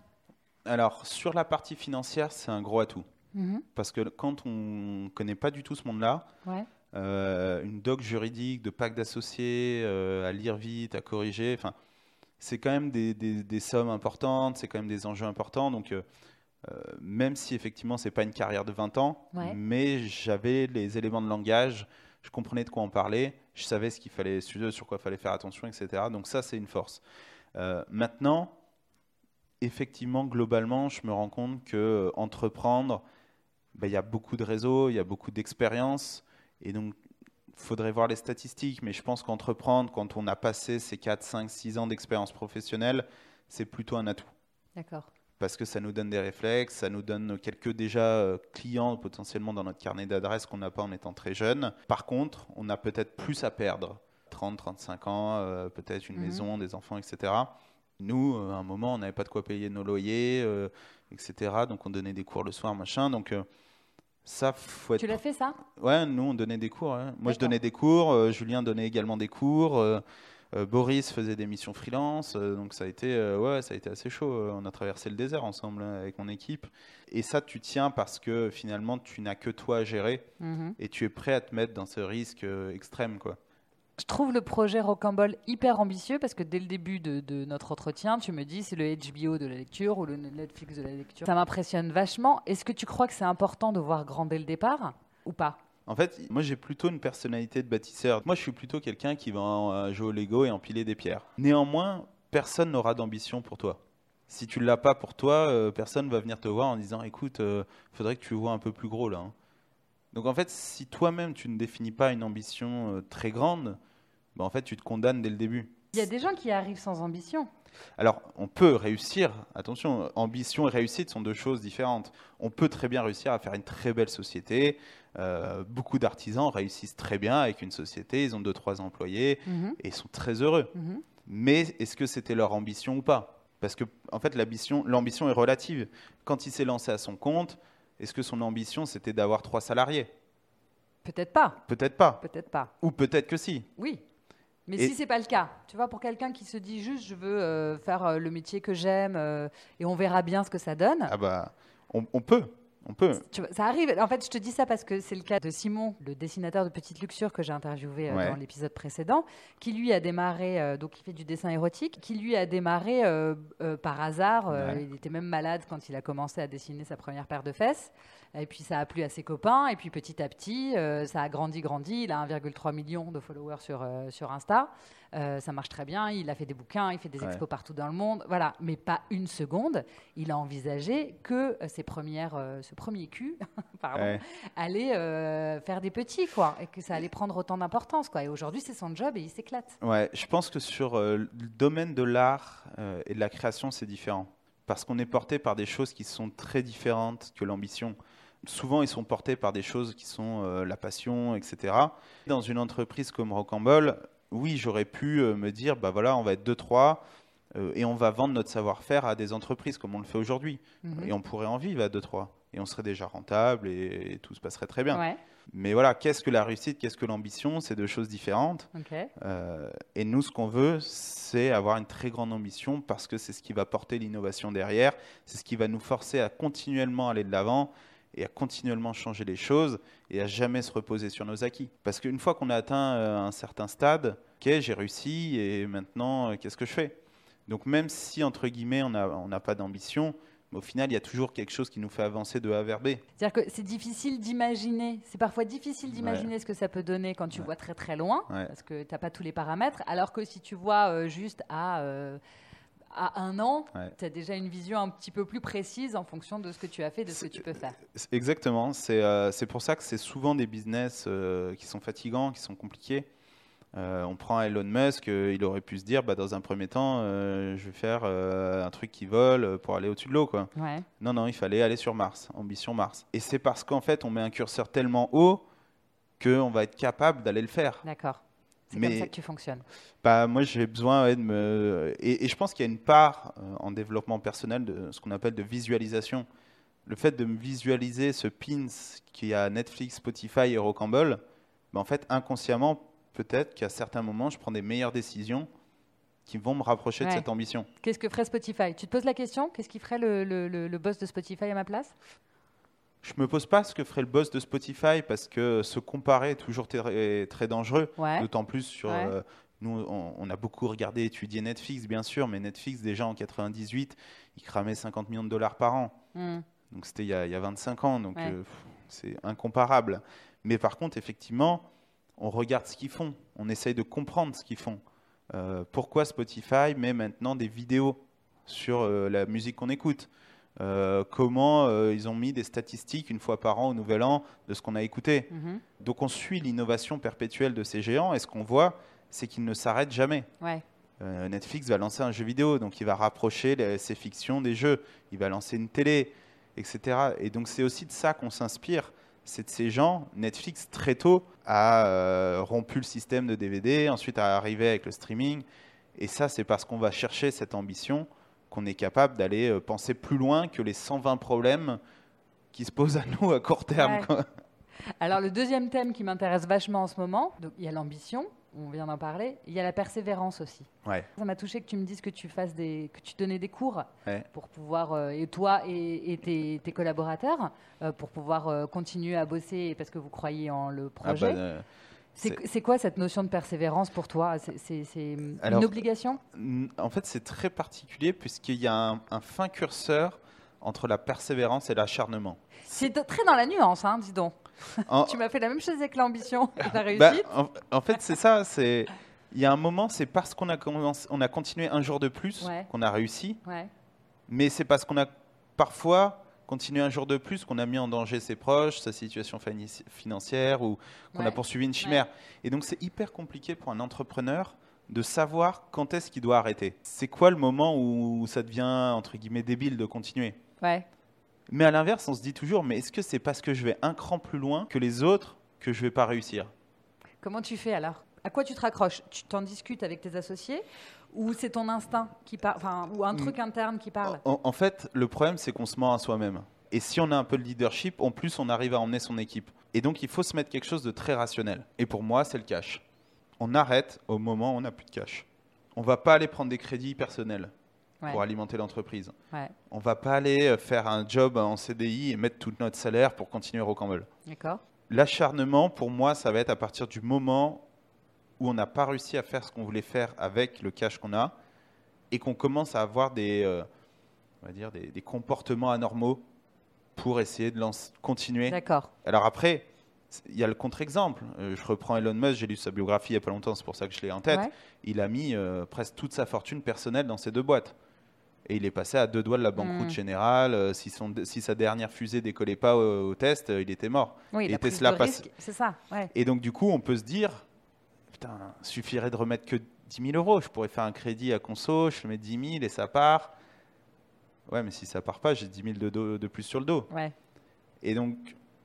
Alors sur la partie financière c'est un gros atout. Mhm. parce que quand on connaît pas du tout ce monde-là euh, une doc juridique de pacte d'associés euh, à lire vite à corriger enfin c'est quand même des, des, sommes importantes c'est quand même des enjeux importants. Donc même si effectivement c'est pas une carrière de 20 ans, mais j'avais les éléments de langage, je comprenais de quoi on parlait, je savais ce qu'il fallait, sur quoi il fallait faire attention, etc. Donc ça c'est une force. Euh, maintenant, effectivement, globalement, je me rends compte que euh, entreprendre, ben, il y a beaucoup de réseaux, il y a beaucoup d'expérience, et donc il faudrait voir les statistiques, mais je pense qu'entreprendre, quand on a passé ces 4, 5, 6 ans d'expérience professionnelle, c'est plutôt un atout. D'accord parce que ça nous donne des réflexes, ça nous donne quelques déjà euh, clients potentiellement dans notre carnet d'adresses qu'on n'a pas en étant très jeune. Par contre, on a peut-être plus à perdre. 30, 35 ans, euh, peut-être une mhm. maison, des enfants, etc. Nous, euh, à un moment, on n'avait pas de quoi payer nos loyers, etc. Donc on donnait des cours le soir, machin. Donc ça, faut être... Tu l'as fait ça? Ouais, nous, on donnait des cours. Moi, je donnais des cours. Julien donnait également des cours. Euh, Boris faisait des missions freelance, euh, donc ça a été, euh, ouais, ça a été assez chaud. On a traversé le désert ensemble hein, avec mon équipe. Et ça, tu tiens parce que finalement, tu n'as que toi à gérer mhm. et tu es prêt à te mettre dans ce risque extrême, quoi. Je trouve le projet Rocambole hyper ambitieux parce que dès le début de, de notre entretien, tu me dis c'est le HBO de la lecture ou le Netflix de la lecture. Ça m'impressionne vachement. Est-ce que tu crois que c'est important de voir grand dès le départ ou pas? En fait, moi j'ai plutôt une personnalité de bâtisseur. Moi je suis plutôt quelqu'un qui va euh, jouer au Lego et empiler des pierres. Néanmoins, personne n'aura d'ambition pour toi. Si tu ne l'as pas pour toi, euh, personne va venir te voir en disant écoute, il euh, faudrait que tu vois un peu plus gros là. Hein. Donc en fait, si toi-même tu ne définis pas une ambition très grande, bah, en fait tu te condamnes dès le début. Il y a des gens qui arrivent sans ambition. Alors, on peut réussir, attention, ambition et réussite sont deux choses différentes. On peut très bien réussir à faire une très belle société. Euh, beaucoup d'artisans réussissent très bien avec une société, ils ont deux, trois employés mhm. et ils sont très heureux. Mhm. Mais est-ce que c'était leur ambition ou pas? Parce que, en fait, l'ambition est relative. Quand il s'est lancé à son compte, est-ce que son ambition, c'était d'avoir trois salariés? Peut-être pas. Peut-être pas. Peut-être pas. Ou peut-être que si. Oui. Mais si c'est pas le cas, tu vois, pour quelqu'un qui se dit juste je veux euh, faire euh, le métier que j'aime euh, et on verra bien ce que ça donne. Ah bah, on, peut. On peut. ça arrive. En fait, je te dis ça parce que c'est le cas de Simon, le dessinateur de Petite Luxure que j'ai interviewé dans l'épisode précédent, qui lui a démarré, donc il fait du dessin érotique, qui lui a démarré par hasard. Il était même malade quand il a commencé à dessiner sa première paire de fesses. Et puis ça a plu à ses copains. Et puis petit à petit, euh, ça a grandi, grandi. Il a 1,3 million de followers sur, euh, sur Insta. Euh, ça marche très bien. Il a fait des bouquins, il fait des expos partout dans le monde. Voilà. Mais pas une seconde. Il a envisagé que ses premières, ce premier cul pardon, allait faire des petits, quoi. Et que ça allait prendre autant d'importance, quoi. Et aujourd'hui, c'est son job et il s'éclate. Ouais, je pense que sur le domaine de l'art et de la création, c'est différent parce qu'on est porté par des choses qui sont très différentes que l'ambition souvent ils sont portés par des choses qui sont euh, la passion, etc. Dans une entreprise comme Rocambole, oui, j'aurais pu euh, me dire, bah voilà, on va être deux, trois, euh, et on va vendre notre savoir-faire à des entreprises comme on le fait aujourd'hui. Mhm. Et on pourrait en vivre à deux, trois. Et on serait déjà rentable et, tout se passerait très bien. Mais voilà, qu'est-ce que la réussite, qu'est-ce que l'ambition C'est deux choses différentes. et nous, ce qu'on veut, c'est avoir une très grande ambition parce que c'est ce qui va porter l'innovation derrière, c'est ce qui va nous forcer à continuellement aller de l'avant et à continuellement changer les choses et à jamais se reposer sur nos acquis. Parce qu'une fois qu'on a atteint euh, un certain stade, ok, j'ai réussi et maintenant, euh, qu'est-ce que je fais? Donc même si, entre guillemets, on n'a on pas d'ambition, au final, il y a toujours quelque chose qui nous fait avancer de A vers B. C'est-à-dire que c'est difficile d'imaginer, c'est parfois difficile d'imaginer ce que ça peut donner quand tu vois très très loin, parce que tu n'as pas tous les paramètres, alors que si tu vois euh, juste à à un an, tu as déjà une vision un petit peu plus précise en fonction de ce que tu as fait, de ce que tu peux faire. Exactement. C'est euh, pour ça que c'est souvent des business euh, qui sont fatigants, qui sont compliqués. Euh, on prend Elon Musk, euh, il aurait pu se dire, bah, dans un premier temps, je vais faire un truc qui vole pour aller au-dessus de l'eau. Non, non, il fallait aller sur Mars, ambition Mars. Et c'est parce qu'en fait, on met un curseur tellement haut qu'on va être capable d'aller le faire. D'accord. C'est comme ça que tu fonctionnes. Bah, moi, j'ai besoin de me. Et, je pense qu'il y a une part en développement personnel de ce qu'on appelle de visualisation le fait de me visualiser ce pins qui a Netflix, Spotify et Rocambole, ben en fait, inconsciemment, peut-être qu'à certains moments, je prends des meilleures décisions qui vont me rapprocher de cette ambition. Qu'est-ce que ferait Spotify? Tu te poses la question? Qu'est-ce qui ferait le, le, boss de Spotify à ma place? Je me pose pas ce que ferait le boss de Spotify parce que se comparer est toujours très, très dangereux. D'autant plus sur. Euh, nous, on, a beaucoup regardé, étudié Netflix, bien sûr, mais Netflix, déjà en 98, il cramait 50 millions de dollars par an. Hmm. Donc c'était il, y a 25 ans, donc euh, c'est incomparable. Mais par contre, effectivement, on regarde ce qu'ils font, on essaye de comprendre ce qu'ils font. Euh, pourquoi Spotify met maintenant des vidéos sur la musique qu'on écoute? Comment ils ont mis des statistiques une fois par an au Nouvel An de ce qu'on a écouté. Mhm. Donc on suit l'innovation perpétuelle de ces géants et ce qu'on voit, c'est qu'ils ne s'arrêtent jamais. Netflix va lancer un jeu vidéo, donc il va rapprocher ses fictions des jeux. Il va lancer une télé etc. Et donc c'est aussi de ça qu'on s'inspire. C'est de ces gens. Netflix très tôt a euh, rompu le système de DVD, ensuite a arrivé avec le streaming. Et ça, c'est parce qu'on va chercher cette ambition qu'on est capable d'aller euh, penser plus loin que les 120 problèmes qui se posent à nous à court terme. Alors le deuxième thème qui m'intéresse vachement en ce moment, donc, il y a l'ambition, on vient d'en parler. Il y a la persévérance aussi. Ça m'a touché que tu me dises que tu fasses des, que tu donnais des cours pour pouvoir euh, et toi et, tes, collaborateurs euh, pour pouvoir euh, continuer à bosser parce que vous croyez en le ah projet. C'est quoi cette notion de persévérance pour toi? C'est une obligation? En fait, c'est très particulier puisqu'il y a un, fin curseur entre la persévérance et l'acharnement. C'est très dans la nuance, hein, dis donc. tu m'as fait la même chose avec l'ambition et la bah, réussite. en, fait, c'est ça. C'est il y a un moment, c'est parce qu'on a, on a continué un jour de plus qu'on a réussi. Mais c'est parce qu'on a parfois continué un jour de plus qu'on a mis en danger ses proches, sa situation financière ou qu'on a poursuivi une chimère. Et donc, c'est hyper compliqué pour un entrepreneur de savoir quand est-ce qu'il doit arrêter. C'est quoi le moment où ça devient, entre guillemets, débile de continuer? Ouais. Mais à l'inverse, on se dit toujours, mais est-ce que c'est parce que je vais un cran plus loin que les autres que je vais pas réussir? Comment tu fais alors? À quoi tu te raccroches? Tu t'en discutes avec tes associés? Ou c'est ton instinct qui parle, enfin, ou un truc mm. interne qui parle en, fait, le problème, c'est qu'on se ment à soi-même. Et si on a un peu de leadership, en plus, on arrive à emmener son équipe. Et donc, il faut se mettre quelque chose de très rationnel. Et pour moi, c'est le cash. On arrête au moment où on n'a plus de cash. On va pas aller prendre des crédits personnels pour alimenter l'entreprise. On ne va pas aller euh, faire un job en CDI et mettre tout notre salaire pour continuer au Campbell. L'acharnement, pour moi, ça va être à partir du moment où on n'a pas réussi à faire ce qu'on voulait faire avec le cash qu'on a et qu'on commence à avoir des, euh, on va dire des, comportements anormaux pour essayer de continuer. D'accord. Alors après, il y a le contre-exemple. Euh, je reprends Elon Musk, j'ai lu sa biographie il n'y a pas longtemps, c'est pour ça que je l'ai en tête. Il a mis presque toute sa fortune personnelle dans ces deux boîtes. Et il est passé à deux doigts de la banqueroute hmm. générale. Euh, si, son, si, sa dernière fusée décollait pas au, test, euh, il était mort. Oui, et Tesla passe. C'est ça. Et donc, du coup, on peut se dire putain, suffirait de remettre que 10 000 euros. Je pourrais faire un crédit à conso, je mets 10 000 et ça part. Ouais, mais si ça part pas, j'ai 10 000 de, de plus sur le dos. Ouais. Et donc,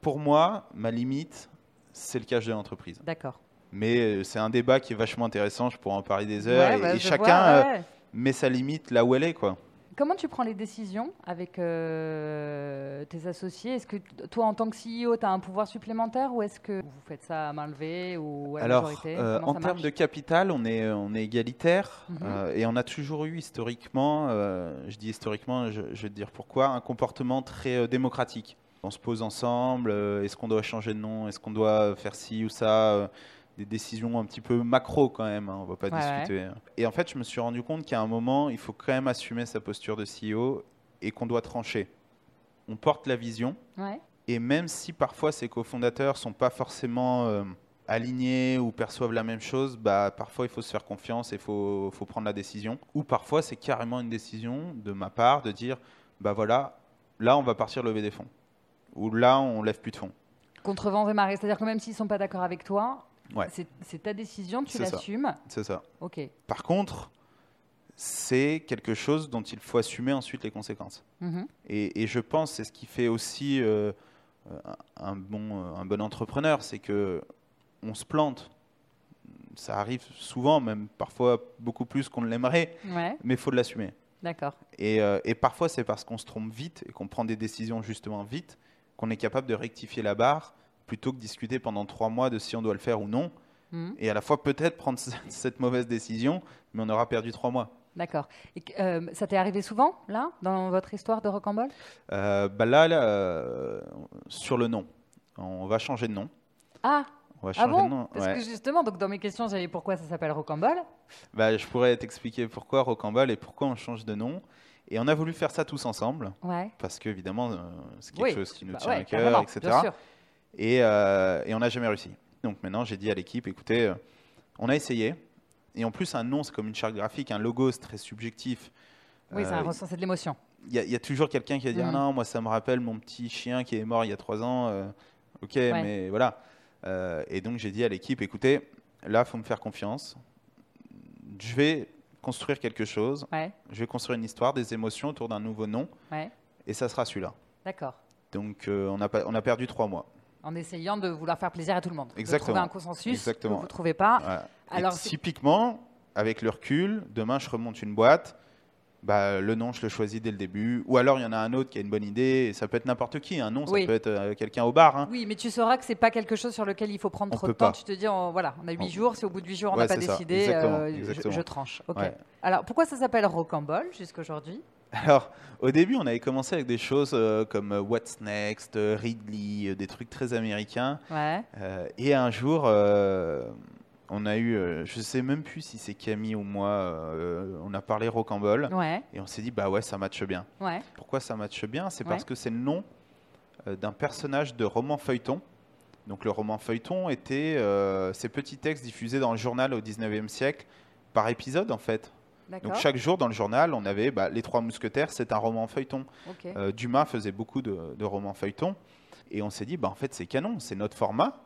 pour moi, ma limite, c'est le cash de l'entreprise. D'accord. Mais euh, c'est un débat qui est vachement intéressant. Je pourrais en parler des heures. et, bah, chacun met sa limite là où elle est, quoi. Comment tu prends les décisions avec euh, tes associés? Est-ce que toi, en tant que CEO, tu as un pouvoir supplémentaire ou est-ce que vous faites ça à main levée ou à Alors, majorité? euh, en termes de capital, on est, on est égalitaire mhm. euh, et on a toujours eu historiquement, je dis historiquement, je, je, vais te dire pourquoi, un comportement très démocratique. On se pose ensemble, est-ce qu'on doit changer de nom, est-ce qu'on doit faire ci ou ça des décisions un petit peu macro quand même, hein, on va pas discuter. Et en fait, je me suis rendu compte qu'à un moment, il faut quand même assumer sa posture de CEO et qu'on doit trancher. On porte la vision, et même si parfois ces cofondateurs sont pas forcément euh, alignés ou perçoivent la même chose, bah, parfois il faut se faire confiance et il faut, faut, prendre la décision. Ou parfois c'est carrément une décision de ma part de dire, bah voilà, là on va partir lever des fonds. Ou là on lève plus de fonds. Contre vents et marées, c'est-à-dire que même s'ils ne sont pas d'accord avec toi, Ouais. C'est ta décision, tu l'assumes. C'est ça. Ok. Par contre, c'est quelque chose dont il faut assumer ensuite les conséquences. Mhm. Et, je pense c'est ce qui fait aussi euh, un, bon, un bon entrepreneur, c'est que on se plante. Ça arrive souvent, même parfois beaucoup plus qu'on ne l'aimerait, mais il faut l'assumer. D'accord. Et, euh, et, parfois, c'est parce qu'on se trompe vite et qu'on prend des décisions justement vite qu'on est capable de rectifier la barre plutôt que discuter pendant trois mois de si on doit le faire ou non. Mhm. Et à la fois peut-être prendre cette mauvaise décision, mais on aura perdu trois mois. D'accord. Euh, ça t'est arrivé souvent, là, dans votre histoire de Rocambole? Euh, bah Là, euh, sur le nom. On va changer de nom. Ah on va ah bon de nom. Parce que justement, donc dans mes questions, j'avais pourquoi ça s'appelle Rocambole bah, Je pourrais t'expliquer pourquoi Rocambole et pourquoi on change de nom. Et on a voulu faire ça tous ensemble. Ouais. Parce qu'évidemment, c'est quelque chose qui nous bah tient à cœur, etc. Et, et, on n'a jamais réussi. Donc maintenant, j'ai dit à l'équipe, écoutez, on a essayé. Et en plus, un nom, c'est comme une charte graphique. Un logo, c'est très subjectif. Oui, ça euh, c'est de l'émotion. Il y, a toujours quelqu'un qui va dire mm. non, moi, ça me rappelle mon petit chien qui est mort il y a trois ans. Euh, ok, mais voilà. Euh, et donc, j'ai dit à l'équipe écoutez, là, il faut me faire confiance. Je vais construire quelque chose. Je vais construire une histoire, des émotions autour d'un nouveau nom. Et ça sera celui-là. D'accord. Donc, on, a, on a perdu trois mois en essayant de vouloir faire plaisir à tout le monde. Exactement. De trouver un consensus Exactement. que vous ne trouvez pas. Alors, typiquement, avec le recul, demain je remonte une boîte, bah, le nom je le choisis dès le début. Ou alors il y en a un autre qui a une bonne idée, et ça peut être n'importe qui, un nom ça peut être euh, quelqu'un au bar. Hein. Oui, mais tu sauras que c'est pas quelque chose sur lequel il faut prendre trop de temps. Tu te dis, voilà, on a huit jours, si au bout de huit jours on n'a pas décidé, euh, Je, tranche. Alors pourquoi ça s'appelle Rocambole jusqu'aujourd'hui? Alors, au début, on avait commencé avec des choses euh, comme euh, What's Next, euh, Ridley, des trucs très américains. Ouais. et un jour, on a eu, je sais même plus si c'est Camille ou moi, on a parlé Rocambole. Ouais. Et on s'est dit, bah ouais, ça matche bien. Ouais. Pourquoi ça matche bien? C'est parce que c'est le nom d'un personnage de roman feuilleton. Donc le roman feuilleton était ces petits textes diffusés dans le journal au 19e siècle par épisode en fait. Donc chaque jour dans le journal, on avait bah, Les Trois Mousquetaires, c'est un roman feuilleton. Euh, Dumas faisait beaucoup de, romans feuilletons. Et on s'est dit, bah, en fait, c'est canon, c'est notre format.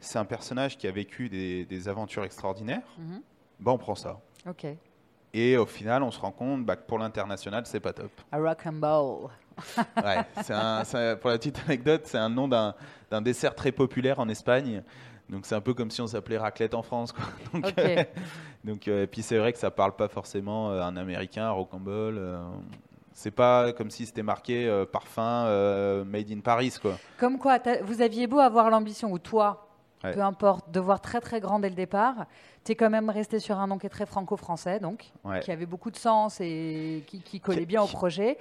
C'est un personnage qui a vécu des, aventures extraordinaires. Bah, on prend ça. Et au final, on se rend compte bah, que pour l'international, c'est pas top. A rock and ouais, pour la petite anecdote, c'est un nom d'un dessert très populaire en Espagne. Donc c'est un peu comme si on s'appelait raclette en France. Quoi. Donc, donc euh, et puis c'est vrai que ça parle pas forcément euh, un Américain, un rocambole. Euh, c'est pas comme si c'était marqué parfum made in Paris. Quoi. Comme quoi, vous aviez beau avoir l'ambition, ou toi, peu importe, de voir très très grand dès le départ, tu es quand même resté sur un nom qui est très franco-français, donc, qui avait beaucoup de sens et qui, collait bien au projet,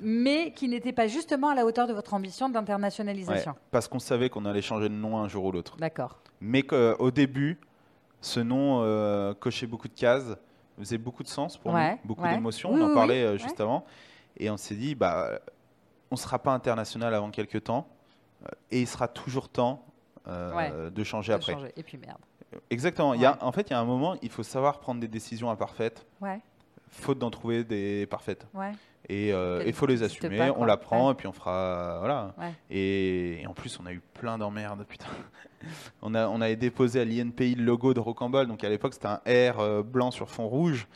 mais qui n'était pas justement à la hauteur de votre ambition d'internationalisation. parce qu'on savait qu'on allait changer de nom un jour ou l'autre. D'accord. Mais qu'au début, ce nom euh, cochait beaucoup de cases, faisait beaucoup de sens pour nous, beaucoup d'émotions, on en parlait euh, juste avant, et on s'est dit, bah, on ne sera pas international avant quelques temps, euh, et il sera toujours temps euh, de changer après. Et puis merde. Exactement. Il y a, en fait, il y a un moment, il faut savoir prendre des décisions imparfaites. Ouais. Faute d'en trouver des parfaites. Et il euh, faut les assumer. on la prend et puis on fera. Voilà. Et, en plus, on a eu plein d'emmerdes. Putain. on, a, on avait déposé à l'INPI le logo de Rocambole. Donc à l'époque, c'était un R euh, blanc sur fond rouge.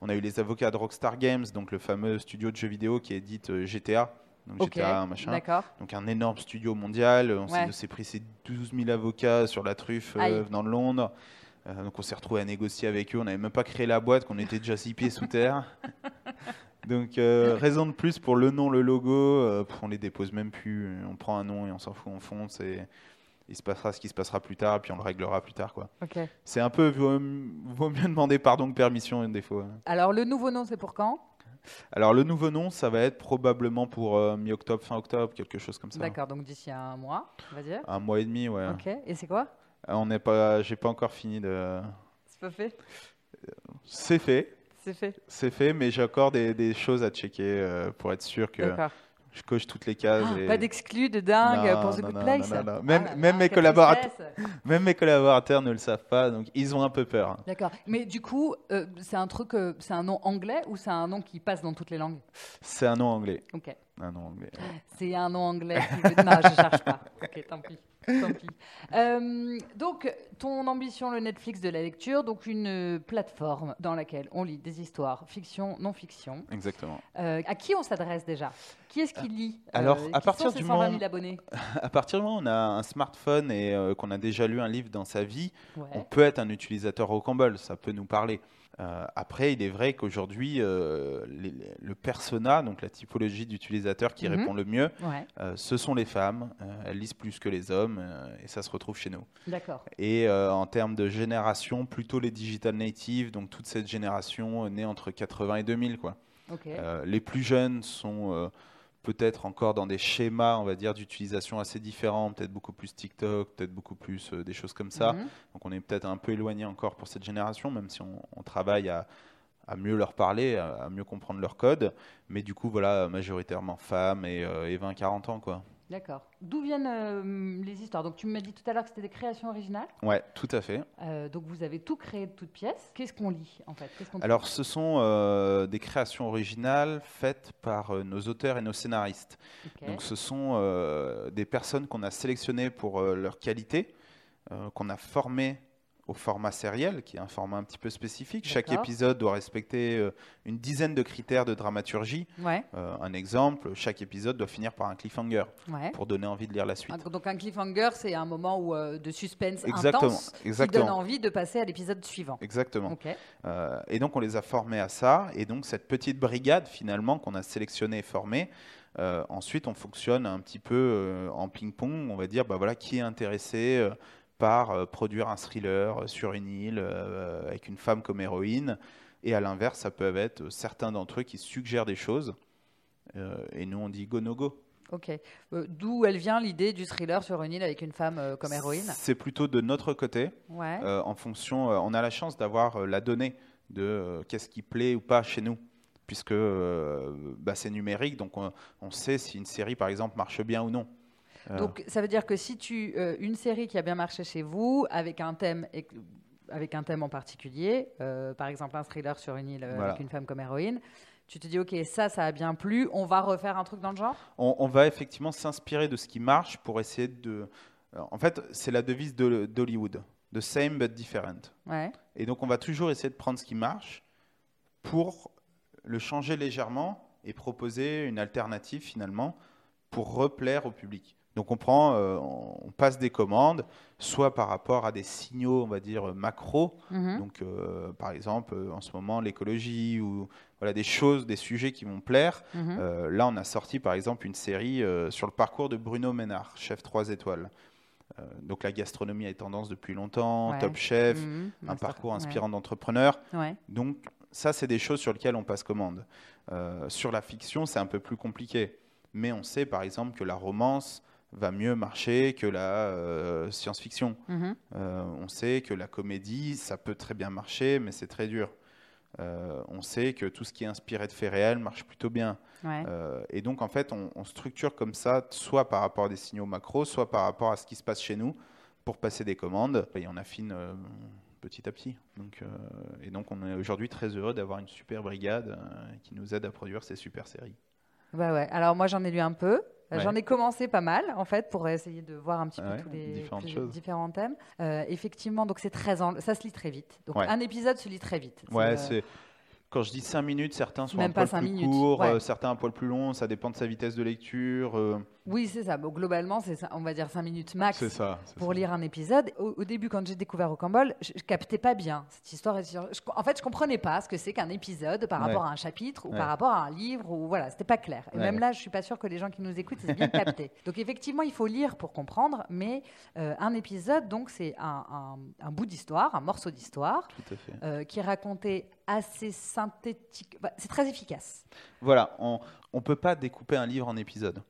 On a eu les avocats de Rockstar Games, donc le fameux studio de jeux vidéo qui édite GTA donc GTA, un machin. Donc un énorme studio mondial. On s'est pris ces 12 000 avocats sur la truffe euh, venant de Londres. Euh, donc on s'est retrouvé à négocier avec eux. On n'avait même pas créé la boîte, qu'on était déjà six pieds sous terre. Donc euh, raison de plus pour le nom, le logo. on les dépose même plus. On prend un nom et on s'en fout, on fonce et il se passera ce qui se passera plus tard, puis on le réglera plus tard. Quoi. C'est un peu, vaut, vaut, mieux demander pardon que permission des fois. Alors le nouveau nom, c'est pour quand? Alors le nouveau nom, ça va être probablement pour euh, mi-octobre, fin octobre, quelque chose comme ça. D'accord, donc d'ici un mois, on va dire. Un mois et demi, ouais. Ok. Et c'est quoi? Euh, On n'est pas, j'ai pas encore fini de. C'est pas fait? C'est fait. C'est fait. C'est fait, mais j'ai encore des, des, choses à checker euh, pour être sûr que je coche toutes les cases. Ah, pas d'exclus de dingue pour The Good Place. même, ah même, mes collaborateurs, même mes collaborateurs ne le savent pas, donc ils ont un peu peur. D'accord. Mais du coup, euh, c'est un truc, euh, c'est un nom anglais ou c'est un nom qui passe dans toutes les langues? C'est un nom anglais. Ok. Un nom anglais. C'est un nom anglais. Qui... non, je cherche pas. Ok, tant pis. Tant pis. Euh, donc, ton ambition, le Netflix de la lecture, donc une plateforme dans laquelle on lit des histoires, fiction, non-fiction. Exactement. Euh, à qui on s'adresse déjà? Qui est-ce qui lit Alors, à partir du moment, abonnés? À partir du moment où on a un smartphone et qu'on a déjà lu un livre dans sa vie, on peut être un utilisateur au Campbell, ça peut nous parler. Euh, après, il est vrai qu'aujourd'hui, euh, le persona, donc la typologie d'utilisateur qui mhm. répond le mieux, euh, ce sont les femmes. elles lisent plus que les hommes et ça se retrouve chez nous. D'accord. Et en termes de génération, plutôt les digital natives, donc toute cette génération née entre 80 et 2000. Quoi. les plus jeunes sont peut-être encore dans des schémas, on va dire, d'utilisation assez différents, peut-être beaucoup plus TikTok, peut-être beaucoup plus euh, des choses comme ça. Mhm. Donc on est peut-être un peu éloigné encore pour cette génération, même si on, travaille à, à, mieux leur parler, à, mieux comprendre leur code. Mais du coup, voilà, majoritairement femmes et, euh, et 20-40 ans, quoi. D'accord. D'où viennent euh, les histoires? Donc tu m'as dit tout à l'heure que c'était des créations originales. Ouais, tout à fait. Euh, donc vous avez tout créé de toutes pièces. Qu'est-ce qu'on lit en fait? Alors ce sont euh, des créations originales faites par nos auteurs et nos scénaristes. Donc ce sont des personnes qu'on a sélectionnées pour leur qualité, qu'on a formées au format sériel, qui est un format un petit peu spécifique. Chaque épisode doit respecter euh, une dizaine de critères de dramaturgie. Euh, un exemple, chaque épisode doit finir par un cliffhanger pour donner envie de lire la suite. Donc un cliffhanger, c'est un moment où, euh, de suspense intense qui donne envie de passer à l'épisode suivant. Exactement. et donc on les a formés à ça. Et donc cette petite brigade finalement qu'on a sélectionnée et formée, ensuite, on fonctionne un petit peu en ping-pong. On va dire, bah voilà, qui est intéressé par euh, produire un thriller euh, sur une île euh, avec une femme comme héroïne. Et à l'inverse, ça peut être certains d'entre eux qui suggèrent des choses. et nous, on dit go no go. Ok. D'où elle vient l'idée du thriller sur une île avec une femme comme héroïne? C'est plutôt de notre côté. Ouais. en fonction, on a la chance d'avoir la donnée de qu'est-ce qui plaît ou pas chez nous puisque bah, c'est numérique, donc on, on, sait si une série, par exemple, marche bien ou non. Ah. Donc ça veut dire que si tu euh, une série qui a bien marché chez vous avec un thème avec un thème en particulier, euh, par exemple un thriller sur une île euh, avec une femme comme héroïne, tu te dis ok ça ça a bien plu, on va refaire un truc dans le genre? On, va effectivement s'inspirer de ce qui marche pour essayer de. En fait, c'est la devise d'Hollywood, the same but different. Ouais. Et donc on va toujours essayer de prendre ce qui marche pour le changer légèrement et proposer une alternative finalement pour replaire au public. Donc on prend, euh, on passe des commandes, soit par rapport à des signaux, on va dire macro. Mhm. Donc euh, par exemple, en ce moment l'écologie ou voilà des choses, des sujets qui vont plaire. Mhm. Euh, là, on a sorti par exemple une série sur le parcours de Bruno Ménard, chef 3 étoiles. donc la gastronomie a tendance depuis longtemps, Top Chef, mhm. un parcours inspirant d'entrepreneur. Donc ça, c'est des choses sur lesquelles on passe commande. sur la fiction, c'est un peu plus compliqué. Mais on sait par exemple que la romance, va mieux marcher que la euh, science-fiction. Mhm. Euh, on sait que la comédie, ça peut très bien marcher, mais c'est très dur. Euh, on sait que tout ce qui est inspiré de faits réels marche plutôt bien. et donc, en fait, on, structure comme ça, soit par rapport à des signaux macro, soit par rapport à ce qui se passe chez nous, pour passer des commandes. Et on affine petit à petit. Donc, et donc, on est aujourd'hui très heureux d'avoir une super brigade qui nous aide à produire ces super séries. Bah ouais. Alors, moi, j'en ai lu un peu. Euh, j'en ai commencé pas mal, en fait, pour essayer de voir un petit peu tous les différents thèmes. Euh, effectivement, donc c'est très ça se lit très vite. Donc un épisode se lit très vite. Ouais, euh, c'est quand je dis 5 minutes, certains sont un poil plus courts, certains un poil plus longs, ça dépend de sa vitesse de lecture. Oui, c'est ça. Bon, globalement, c'est on va dire 5 minutes max ça, pour lire un épisode. Au, début, quand j'ai découvert au Cambol, je, ne captais pas bien cette histoire. en fait, je comprenais pas ce que c'est qu'un épisode par rapport à un chapitre ou par rapport à un livre. Ou voilà, c'était pas clair. Et même là, je suis pas sûre que les gens qui nous écoutent aient bien capté. Donc effectivement, il faut lire pour comprendre. Mais euh, un épisode, donc, c'est un, bout d'histoire, un morceau d'histoire euh, qui est raconté assez synthétique. Bah, c'est très efficace. Voilà, on ne peut pas découper un livre en épisodes.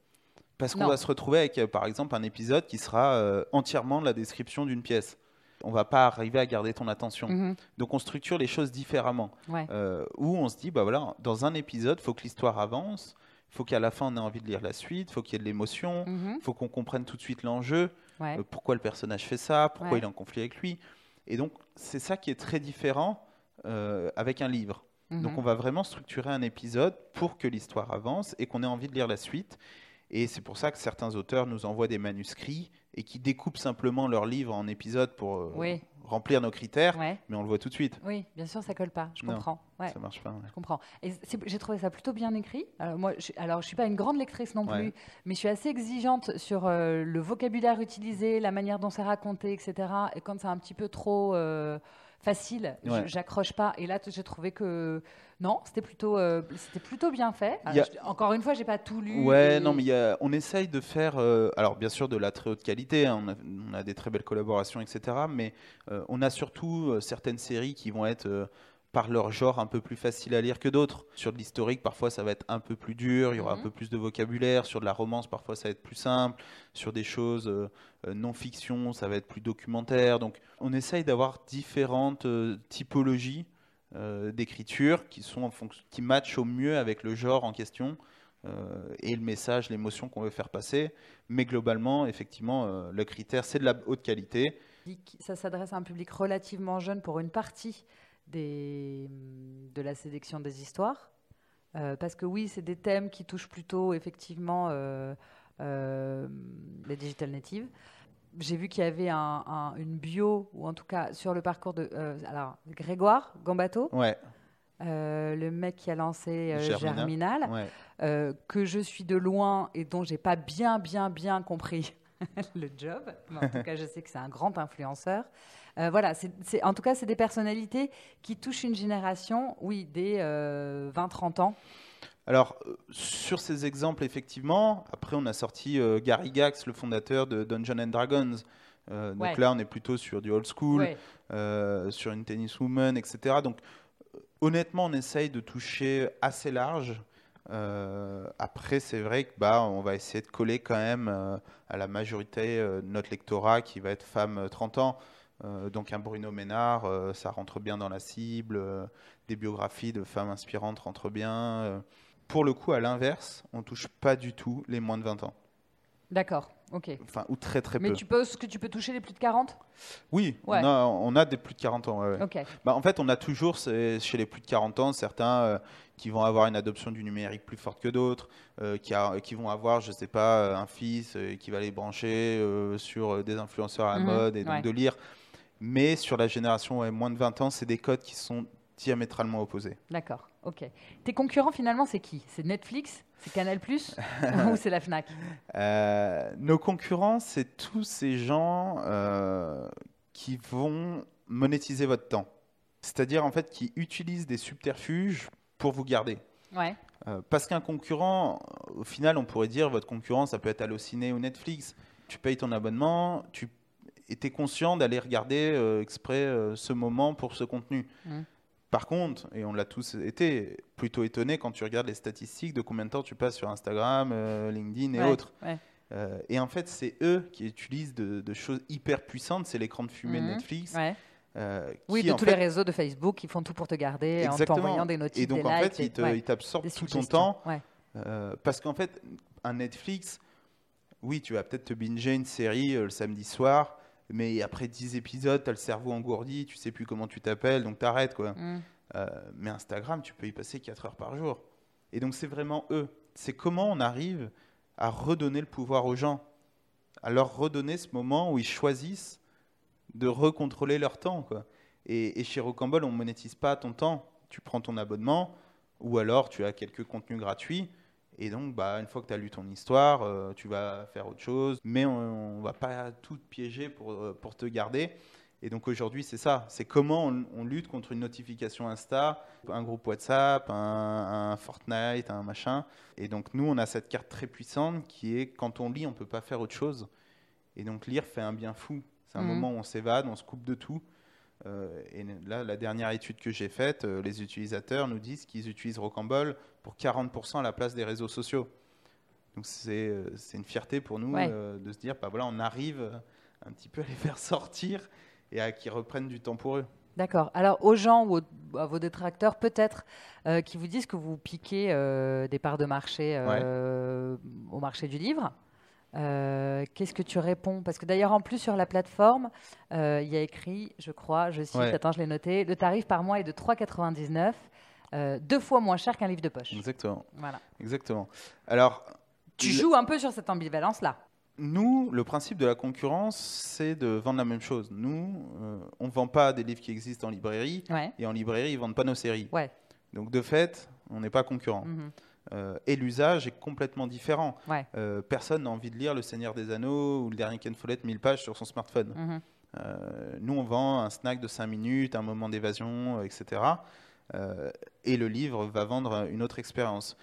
Parce qu'on va se retrouver avec, euh, par exemple, un épisode qui sera euh, entièrement la description d'une pièce. On va pas arriver à garder ton attention. Mhm. Donc on structure les choses différemment. Euh, où on se dit, bah voilà, dans un épisode, il faut que l'histoire avance, il faut qu'à la fin on ait envie de lire la suite, il faut qu'il y ait de l'émotion, il mhm. faut qu'on comprenne tout de suite l'enjeu, pourquoi le personnage fait ça, pourquoi il est en conflit avec lui. Et donc c'est ça qui est très différent avec un livre. Donc mhm. on va vraiment structurer un épisode pour que l'histoire avance et qu'on ait envie de lire la suite. Et c'est pour ça que certains auteurs nous envoient des manuscrits et qui découpent simplement leur livre en épisodes pour euh, remplir nos critères, mais on le voit tout de suite. Oui, bien sûr, ça colle pas. Je comprends. Ouais. Ça marche pas. Je comprends. Et j'ai trouvé ça plutôt bien écrit. Alors moi, je, alors je suis pas une grande lectrice non plus, mais je suis assez exigeante sur euh, le vocabulaire utilisé, la manière dont c'est raconté, etc. Et quand c'est un petit peu trop euh, facile, j'accroche pas. Et là, j'ai trouvé que non, c'était plutôt, euh, c'était plutôt bien fait. encore une fois, j'ai pas tout lu. Ouais, non, mais on essaye de faire, euh, alors bien sûr de la très haute qualité. Hein, on, a, des très belles collaborations, etc. Mais euh, on a surtout certaines séries qui vont être par leur genre un peu plus faciles à lire que d'autres. Sur de l'historique, parfois ça va être un peu plus dur, il y aura un mhm. peu plus de vocabulaire. Sur de la romance, parfois ça va être plus simple. Sur des choses non-fiction, ça va être plus documentaire. Donc on essaye d'avoir différentes typologies euh, d'écriture qui sont qui matchent au mieux avec le genre en question euh, et le message, l'émotion qu'on veut faire passer. Mais globalement, effectivement, euh, le critère, c'est de la haute qualité. Ça s'adresse à un public relativement jeune pour une partie des, de la sélection des histoires. parce que oui, c'est des thèmes qui touchent plutôt effectivement les digital natives j'ai vu qu'il y avait une bio, ou en tout cas sur le parcours de euh, alors, Grégoire Gambato. Ouais. Euh, le mec qui a lancé euh, Germinal, que je suis de loin et dont j'ai pas bien, bien, bien compris le job. Mais en tout cas, je sais que c'est un grand influenceur. Voilà, c'est, en tout cas, c'est des personnalités qui touchent une génération, oui, des 20-30 ans. Alors, euh, sur ces exemples, effectivement, après, on a sorti euh, Gary Gax, le fondateur de Dungeons and Dragons. Euh, donc là, on est plutôt sur du old school, sur une tenniswoman, etc. Donc, honnêtement, on essaye de toucher assez large. après, c'est vrai que bah, on va essayer de coller quand même à la majorité de notre lectorat qui va être femme 30 ans. Donc un Bruno Ménard, ça rentre bien dans la cible. des biographies de femmes inspirantes rentrent bien pour le coup, à l'inverse, on touche pas du tout les moins de 20 ans. D'accord, ok. Enfin, ou très très peu. Mais tu penses que tu peux toucher les plus de 40 Oui, on, a, on, a, des plus de 40 ans. Ouais, bah, en fait, on a toujours chez les plus de 40 ans certains euh, qui vont avoir une adoption du numérique plus forte que d'autres, euh, qui, qui, vont avoir, je sais pas, euh, un fils qui va les brancher sur des influenceurs à la mhm, mode et donc de lire. Mais sur la génération moins de 20 ans, c'est des codes qui sont diamétralement opposés. D'accord. Ok. Tes concurrents, finalement, c'est qui? C'est Netflix C'est Canal Plus Ou c'est la Fnac? Euh, Nos concurrents, c'est tous ces gens euh, qui vont monétiser votre temps. C'est-à-dire, en fait, qui utilisent des subterfuges pour vous garder. Ouais. Euh, parce qu'un concurrent, au final, on pourrait dire, votre concurrent, ça peut être Allociné ou Netflix. Tu payes ton abonnement, tu es conscient d'aller regarder exprès ce moment pour ce contenu. Mmh. Par contre, et on l'a tous été, plutôt étonné quand tu regardes les statistiques de combien de temps tu passes sur Instagram, euh, LinkedIn et autres. Euh, et en fait, c'est eux qui utilisent de, choses hyper puissantes. C'est l'écran de fumée de mhm. Netflix. Euh, oui, de tous les réseaux de Facebook qui font tout pour te garder en t'envoyant des notifs. Et donc, en fait, ils t'absorbent tout ton temps. parce qu'en fait, un Netflix, oui, tu vas peut-être te binger une série le samedi soir mais après 10 épisodes, tu as le cerveau engourdi, tu sais plus comment tu t'appelles, donc t'arrêtes quoi. Mm. Euh, mais Instagram, tu peux y passer 4 heures par jour. Et donc c'est vraiment eux. C'est comment on arrive à redonner le pouvoir aux gens, à leur redonner ce moment où ils choisissent de recontrôler leur temps. Quoi. Et, et chez Rocambole, on ne monétise pas ton temps. Tu prends ton abonnement, ou alors tu as quelques contenus gratuits. Et donc, bah, une fois que tu as lu ton histoire, euh, tu vas faire autre chose. Mais on ne va pas tout piéger pour, euh, pour te garder. Et donc aujourd'hui, c'est ça. C'est comment on, lutte contre une notification Insta, un groupe WhatsApp, un, Fortnite, un machin. Et donc nous, on a cette carte très puissante qui est quand on lit, on ne peut pas faire autre chose. Et donc lire fait un bien fou. C'est un mhm. moment où on s'évade, on se coupe de tout. Euh, et là, la dernière étude que j'ai faite, euh, les utilisateurs nous disent qu'ils utilisent Rocambole pour 40% à la place des réseaux sociaux. Donc c'est euh, une fierté pour nous de se dire, bah voilà, on arrive un petit peu à les faire sortir et à qu'ils reprennent du temps pour eux. D'accord. Alors aux gens ou à vos détracteurs peut-être qui vous disent que vous piquez des parts de marché au marché du livre, euh, qu'est-ce que tu réponds? Parce que d'ailleurs, en plus, sur la plateforme, euh, il y a écrit, je crois, je cite, attends, je l'ai noté, le tarif par mois est de 3,99, euh, deux fois moins cher qu'un livre de poche. Exactement. Voilà. Exactement. Alors. Tu joues un peu sur cette ambivalence-là? Nous, le principe de la concurrence, c'est de vendre la même chose. Nous, on ne vend pas des livres qui existent en librairie, et en librairie, ils ne vendent pas nos séries. Ouais. Donc, de fait, on n'est pas concurrent. Mhm. Euh, et l'usage est complètement différent. Euh, personne n'a envie de lire Le Seigneur des Anneaux ou le dernier Ken Follett 1000 pages sur son smartphone. Mhm. nous, on vend un snack de 5 minutes, un moment d'évasion, etc. et le livre va vendre une autre expérience.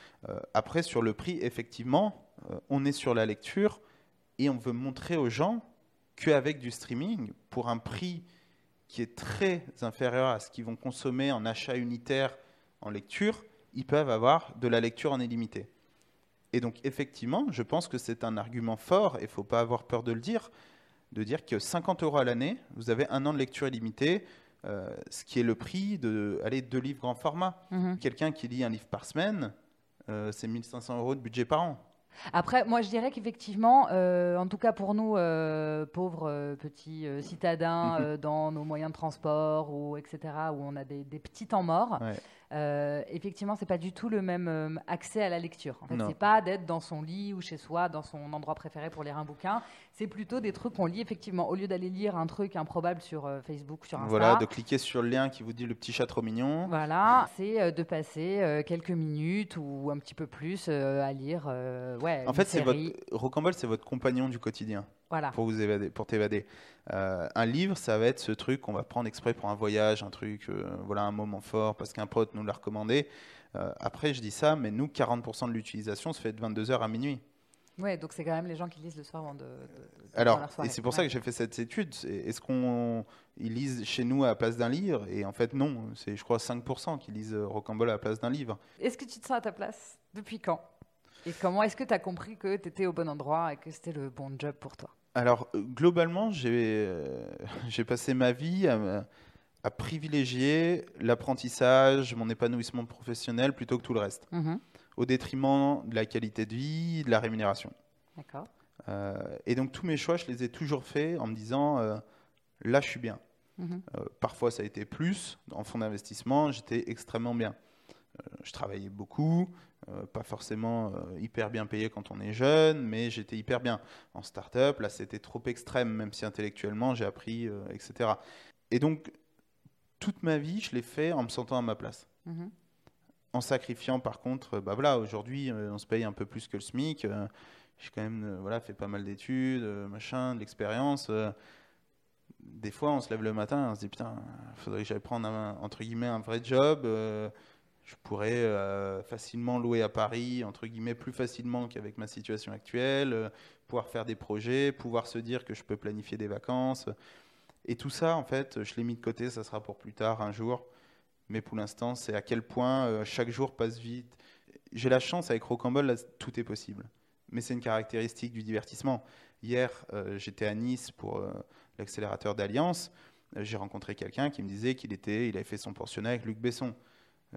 après, sur le prix, effectivement, on est sur la lecture et on veut montrer aux gens qu'avec du streaming, pour un prix qui est très inférieur à ce qu'ils vont consommer en achat unitaire en lecture, ils peuvent avoir de la lecture en illimité. Et donc effectivement, je pense que c'est un argument fort, et il ne faut pas avoir peur de le dire, de dire que 50 euros à l'année, vous avez un an de lecture illimitée, euh, ce qui est le prix de deux livres grand format. Mhm. Quelqu'un qui lit un livre par semaine, euh, c'est 1500 euros de budget par an. Après, moi, je dirais qu'effectivement, euh, en tout cas pour nous, euh, pauvres euh, petits citadins mhm. dans nos moyens de transport ou etc., où on a des, petits temps morts, euh, effectivement, c'est pas du tout le même euh, accès à la lecture. En fait, c'est pas d'être dans son lit ou chez soi, dans son endroit préféré pour lire un bouquin. C'est plutôt des trucs qu'on lit effectivement au lieu d'aller lire un truc improbable sur euh, Facebook, sur Insta. Voilà, de cliquer sur le lien qui vous dit le petit chat trop mignon. Voilà, c'est de passer quelques minutes ou un petit peu plus à lire. ouais. En fait, c'est votre Rocambole, c'est votre compagnon du quotidien. Voilà. Pour vous évader, pour t'évader. Euh, un livre, ça va être ce truc qu'on va prendre exprès pour un voyage, un truc, euh, voilà, un moment fort parce qu'un pote nous l'a recommandé. Euh, après, je dis ça, mais nous, 40% de l'utilisation se fait de 22h à minuit. Ouais, donc c'est quand même les gens qui lisent le soir avant de. Alors, et c'est pour ça que j'ai fait cette étude. Est-ce qu'on ils lisent chez nous à la place d'un livre? Et en fait, non. C'est, je crois, 5% qui lisent Rocambole à la place d'un livre. Est-ce que tu te sens à ta place? Depuis quand? Et comment est-ce que tu as compris que tu étais au bon endroit et que c'était le bon job pour toi? Alors, euh, globalement, euh, j'ai passé ma vie à, privilégier l'apprentissage, mon épanouissement professionnel plutôt que tout le reste, mhm. Au détriment de la qualité de vie, de la rémunération. D'accord. Euh, et donc, tous mes choix, je les ai toujours faits en me disant là, je suis bien. Mhm. parfois, ça a été plus. En fonds d'investissement, j'étais extrêmement bien. je travaillais beaucoup, euh, pas forcément euh, hyper bien payé quand on est jeune, mais j'étais hyper bien. En start-up, là, c'était trop extrême, même si intellectuellement, j'ai appris, euh, etc. Et donc, toute ma vie, je l'ai fait en me sentant à ma place. Mhm. En sacrifiant, par contre, bah voilà, aujourd'hui, on se paye un peu plus que le SMIC. j'ai quand même voilà, fait pas mal d'études, machin, de l'expérience des fois, on se lève le matin et on se dit putain, faudrait que j'aille prendre un, entre guillemets un vrai job je pourrais euh, facilement louer à Paris, entre guillemets, plus facilement qu'avec ma situation actuelle, euh, pouvoir faire des projets, pouvoir se dire que je peux planifier des vacances. Et tout ça, en fait, je l'ai mis de côté, ça sera pour plus tard, un jour. Mais pour l'instant, c'est à quel point euh, chaque jour passe vite. J'ai la chance, avec Rocambole, tout est possible. Mais c'est une caractéristique du divertissement. Hier, j'étais à Nice pour l'accélérateur d'Alliance. J'ai rencontré quelqu'un qui me disait qu'il était, il avait fait son pensionnat avec Luc Besson.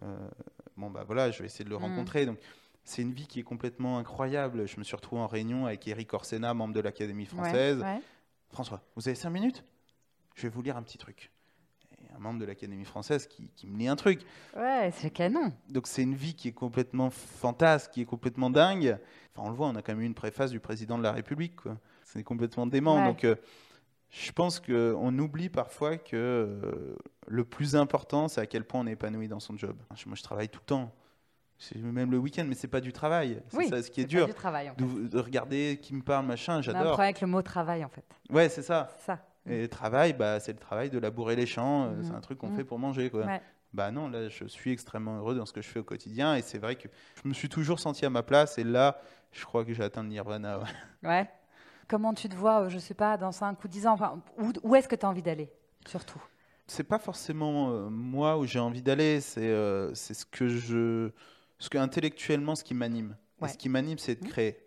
Euh, bon, bah voilà, je vais essayer de le mm. rencontrer. Donc, c'est une vie qui est complètement incroyable. Je me suis retrouvé en réunion avec Eric Orsena, membre de l'Académie française. François, vous avez cinq minutes? Je vais vous lire un petit truc. Un membre de l'Académie française qui, me lit un truc. Ouais, c'est canon. Donc c'est une vie qui est complètement fantasque, qui est complètement dingue. Enfin, on le voit, on a quand même eu une préface du président de la République. C'est complètement dément. Donc euh, je pense qu'on oublie parfois que euh, le plus important, c'est à quel point on est épanoui dans son job. Moi, je travaille tout le temps. Même le week-end, mais c'est pas du travail. C'est ça ce qui est, dur. du travail, de, regarder qui me parle, machin, j'adore. On a un problème avec le mot travail, en fait. Ouais, c'est ça. ça. Et travail, bah, c'est le travail de labourer les champs. Euh, c'est mhm. un truc qu'on mhm. fait pour manger, quoi. Bah non, là, je suis extrêmement heureux dans ce que je fais au quotidien. Et c'est vrai que je me suis toujours senti à ma place. Et là, je crois que j'ai atteint le nirvana. ouais. Comment tu te vois, euh, je sais pas, dans 5 ou 10 ans? Enfin, Où, est-ce que tu as envie d'aller, surtout? C'est pas forcément euh, moi où j'ai envie d'aller, c'est euh, c'est ce que je. Ce que intellectuellement, ce qui m'anime. Ce qui m'anime, c'est de mmh. créer.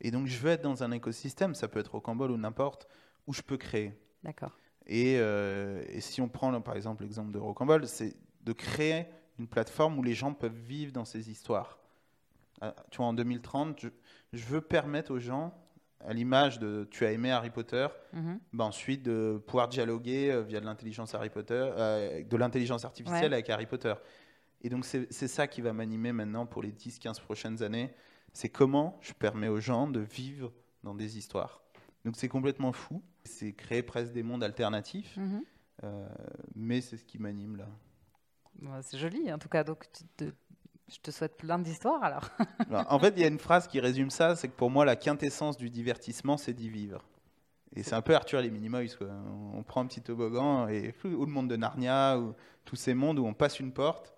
Et donc, je veux être dans un écosystème, ça peut être au Cambodge ou n'importe, où je peux créer. D'accord. Et, et, si on prend par exemple l'exemple de Rocambole, c'est de créer une plateforme où les gens peuvent vivre dans ces histoires. tu vois, en 2030, je, je veux permettre aux gens à l'image de tu as aimé Harry Potter, bah ensuite de pouvoir dialoguer euh, via de l'intelligence Harry Potter, euh, de l'intelligence artificielle avec Harry Potter. Et donc c'est ça qui va m'animer maintenant pour les 10-15 prochaines années. C'est comment je permets aux gens de vivre dans des histoires. Donc c'est complètement fou. C'est créer presque des mondes alternatifs, mhm. euh, mais c'est ce qui m'anime là. c'est joli en tout cas. Donc je te souhaite plein d'histoires alors. en fait, il y a une phrase qui résume ça, c'est que pour moi la quintessence du divertissement, c'est d'y vivre. Et c'est un peu Arthur et les Minimoys. Quoi. On prend un petit toboggan et ou le monde de Narnia, ou tous ces mondes où on passe une porte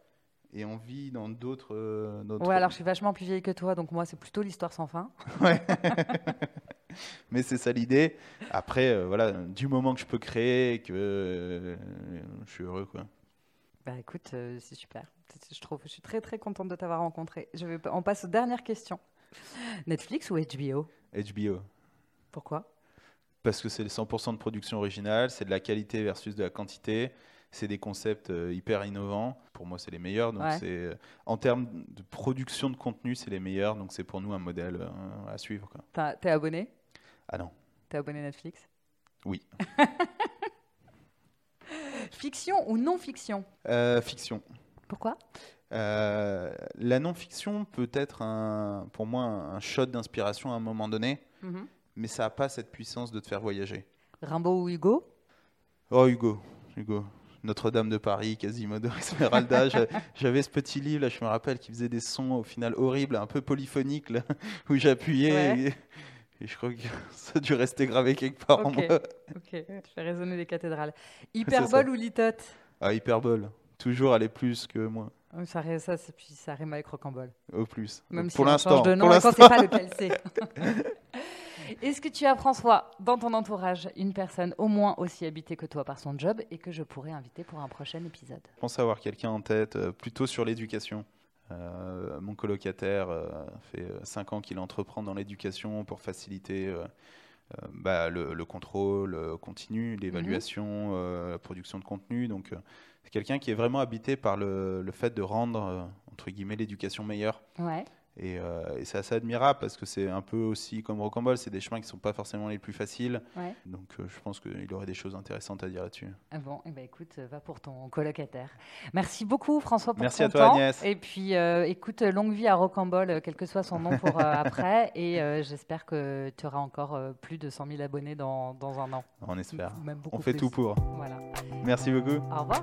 et on vit dans d'autres. Euh, ouais, alors je suis vachement plus vieille que toi, donc moi c'est plutôt l'histoire sans fin. Ouais. Mais c'est ça l'idée. Après, euh, voilà, du moment que je peux créer, que euh, je suis heureux, quoi. Bah écoute, c'est super. Je trouve, je suis très très contente de t'avoir rencontré. Je vais, on passe aux dernières questions. Netflix ou HBO HBO. Pourquoi? Parce que c'est les 100% de production originale, c'est de la qualité versus de la quantité c'est des concepts euh, hyper innovants. Pour moi, c'est les meilleurs. Donc, c'est euh, en termes de production de contenu, c'est les meilleurs. Donc, c'est pour nous un modèle euh, à suivre. T'es abonné? Ah non. T'es abonné Netflix? Oui. fiction ou non fiction Fiction. Pourquoi? La non-fiction peut être un, pour moi un shot d'inspiration à un moment donné, mhm. mais ça n'a pas cette puissance de te faire voyager. Rimbaud ou Hugo? Oh Hugo, Hugo. Notre-Dame de Paris, Quasimodo, Esmeralda. J'avais ce petit livre, là, je me rappelle, qui faisait des sons au final horribles, un peu polyphoniques, où j'appuyais. Et, je crois que ça a dû rester gravé quelque part en moi. Ok, je fais résonner les cathédrales. Hyperbole ou litote? Ah, hyperbole. Toujours aller plus que moins. Ça, ça, ça rime avec rocambole. Au plus. Même pour si l'instant. de nom, quand c'est pas lequel c'est. Est-ce que tu as, François, dans ton entourage, une personne au moins aussi habitée que toi par son job et que je pourrais inviter pour un prochain épisode? Je pense avoir quelqu'un en tête, euh, plutôt sur l'éducation. Euh, mon colocataire euh, fait 5 ans qu'il entreprend dans l'éducation pour faciliter bah, le, contrôle continu, l'évaluation, mhm. la production de contenu. Donc, c'est quelqu'un qui est vraiment habité par le, le fait de rendre, entre guillemets, l'éducation meilleure. Ouais. Euh, et, c'est assez admirable parce que c'est un peu aussi comme Rocambole, c'est des chemins qui ne sont pas forcément les plus faciles. Donc euh, je pense qu'il aurait des choses intéressantes à dire là-dessus. Ah bon, et eh ben, écoute, va pour ton colocataire. Merci beaucoup François pour Merci à toi, Agnès. Et puis euh, écoute, longue vie à Rocambole, quel que soit son nom pour après. Et j'espère que tu auras encore plus de 100 000 abonnés dans, dans un an. On espère. On fait tout pour. Voilà. Merci beaucoup. Au revoir.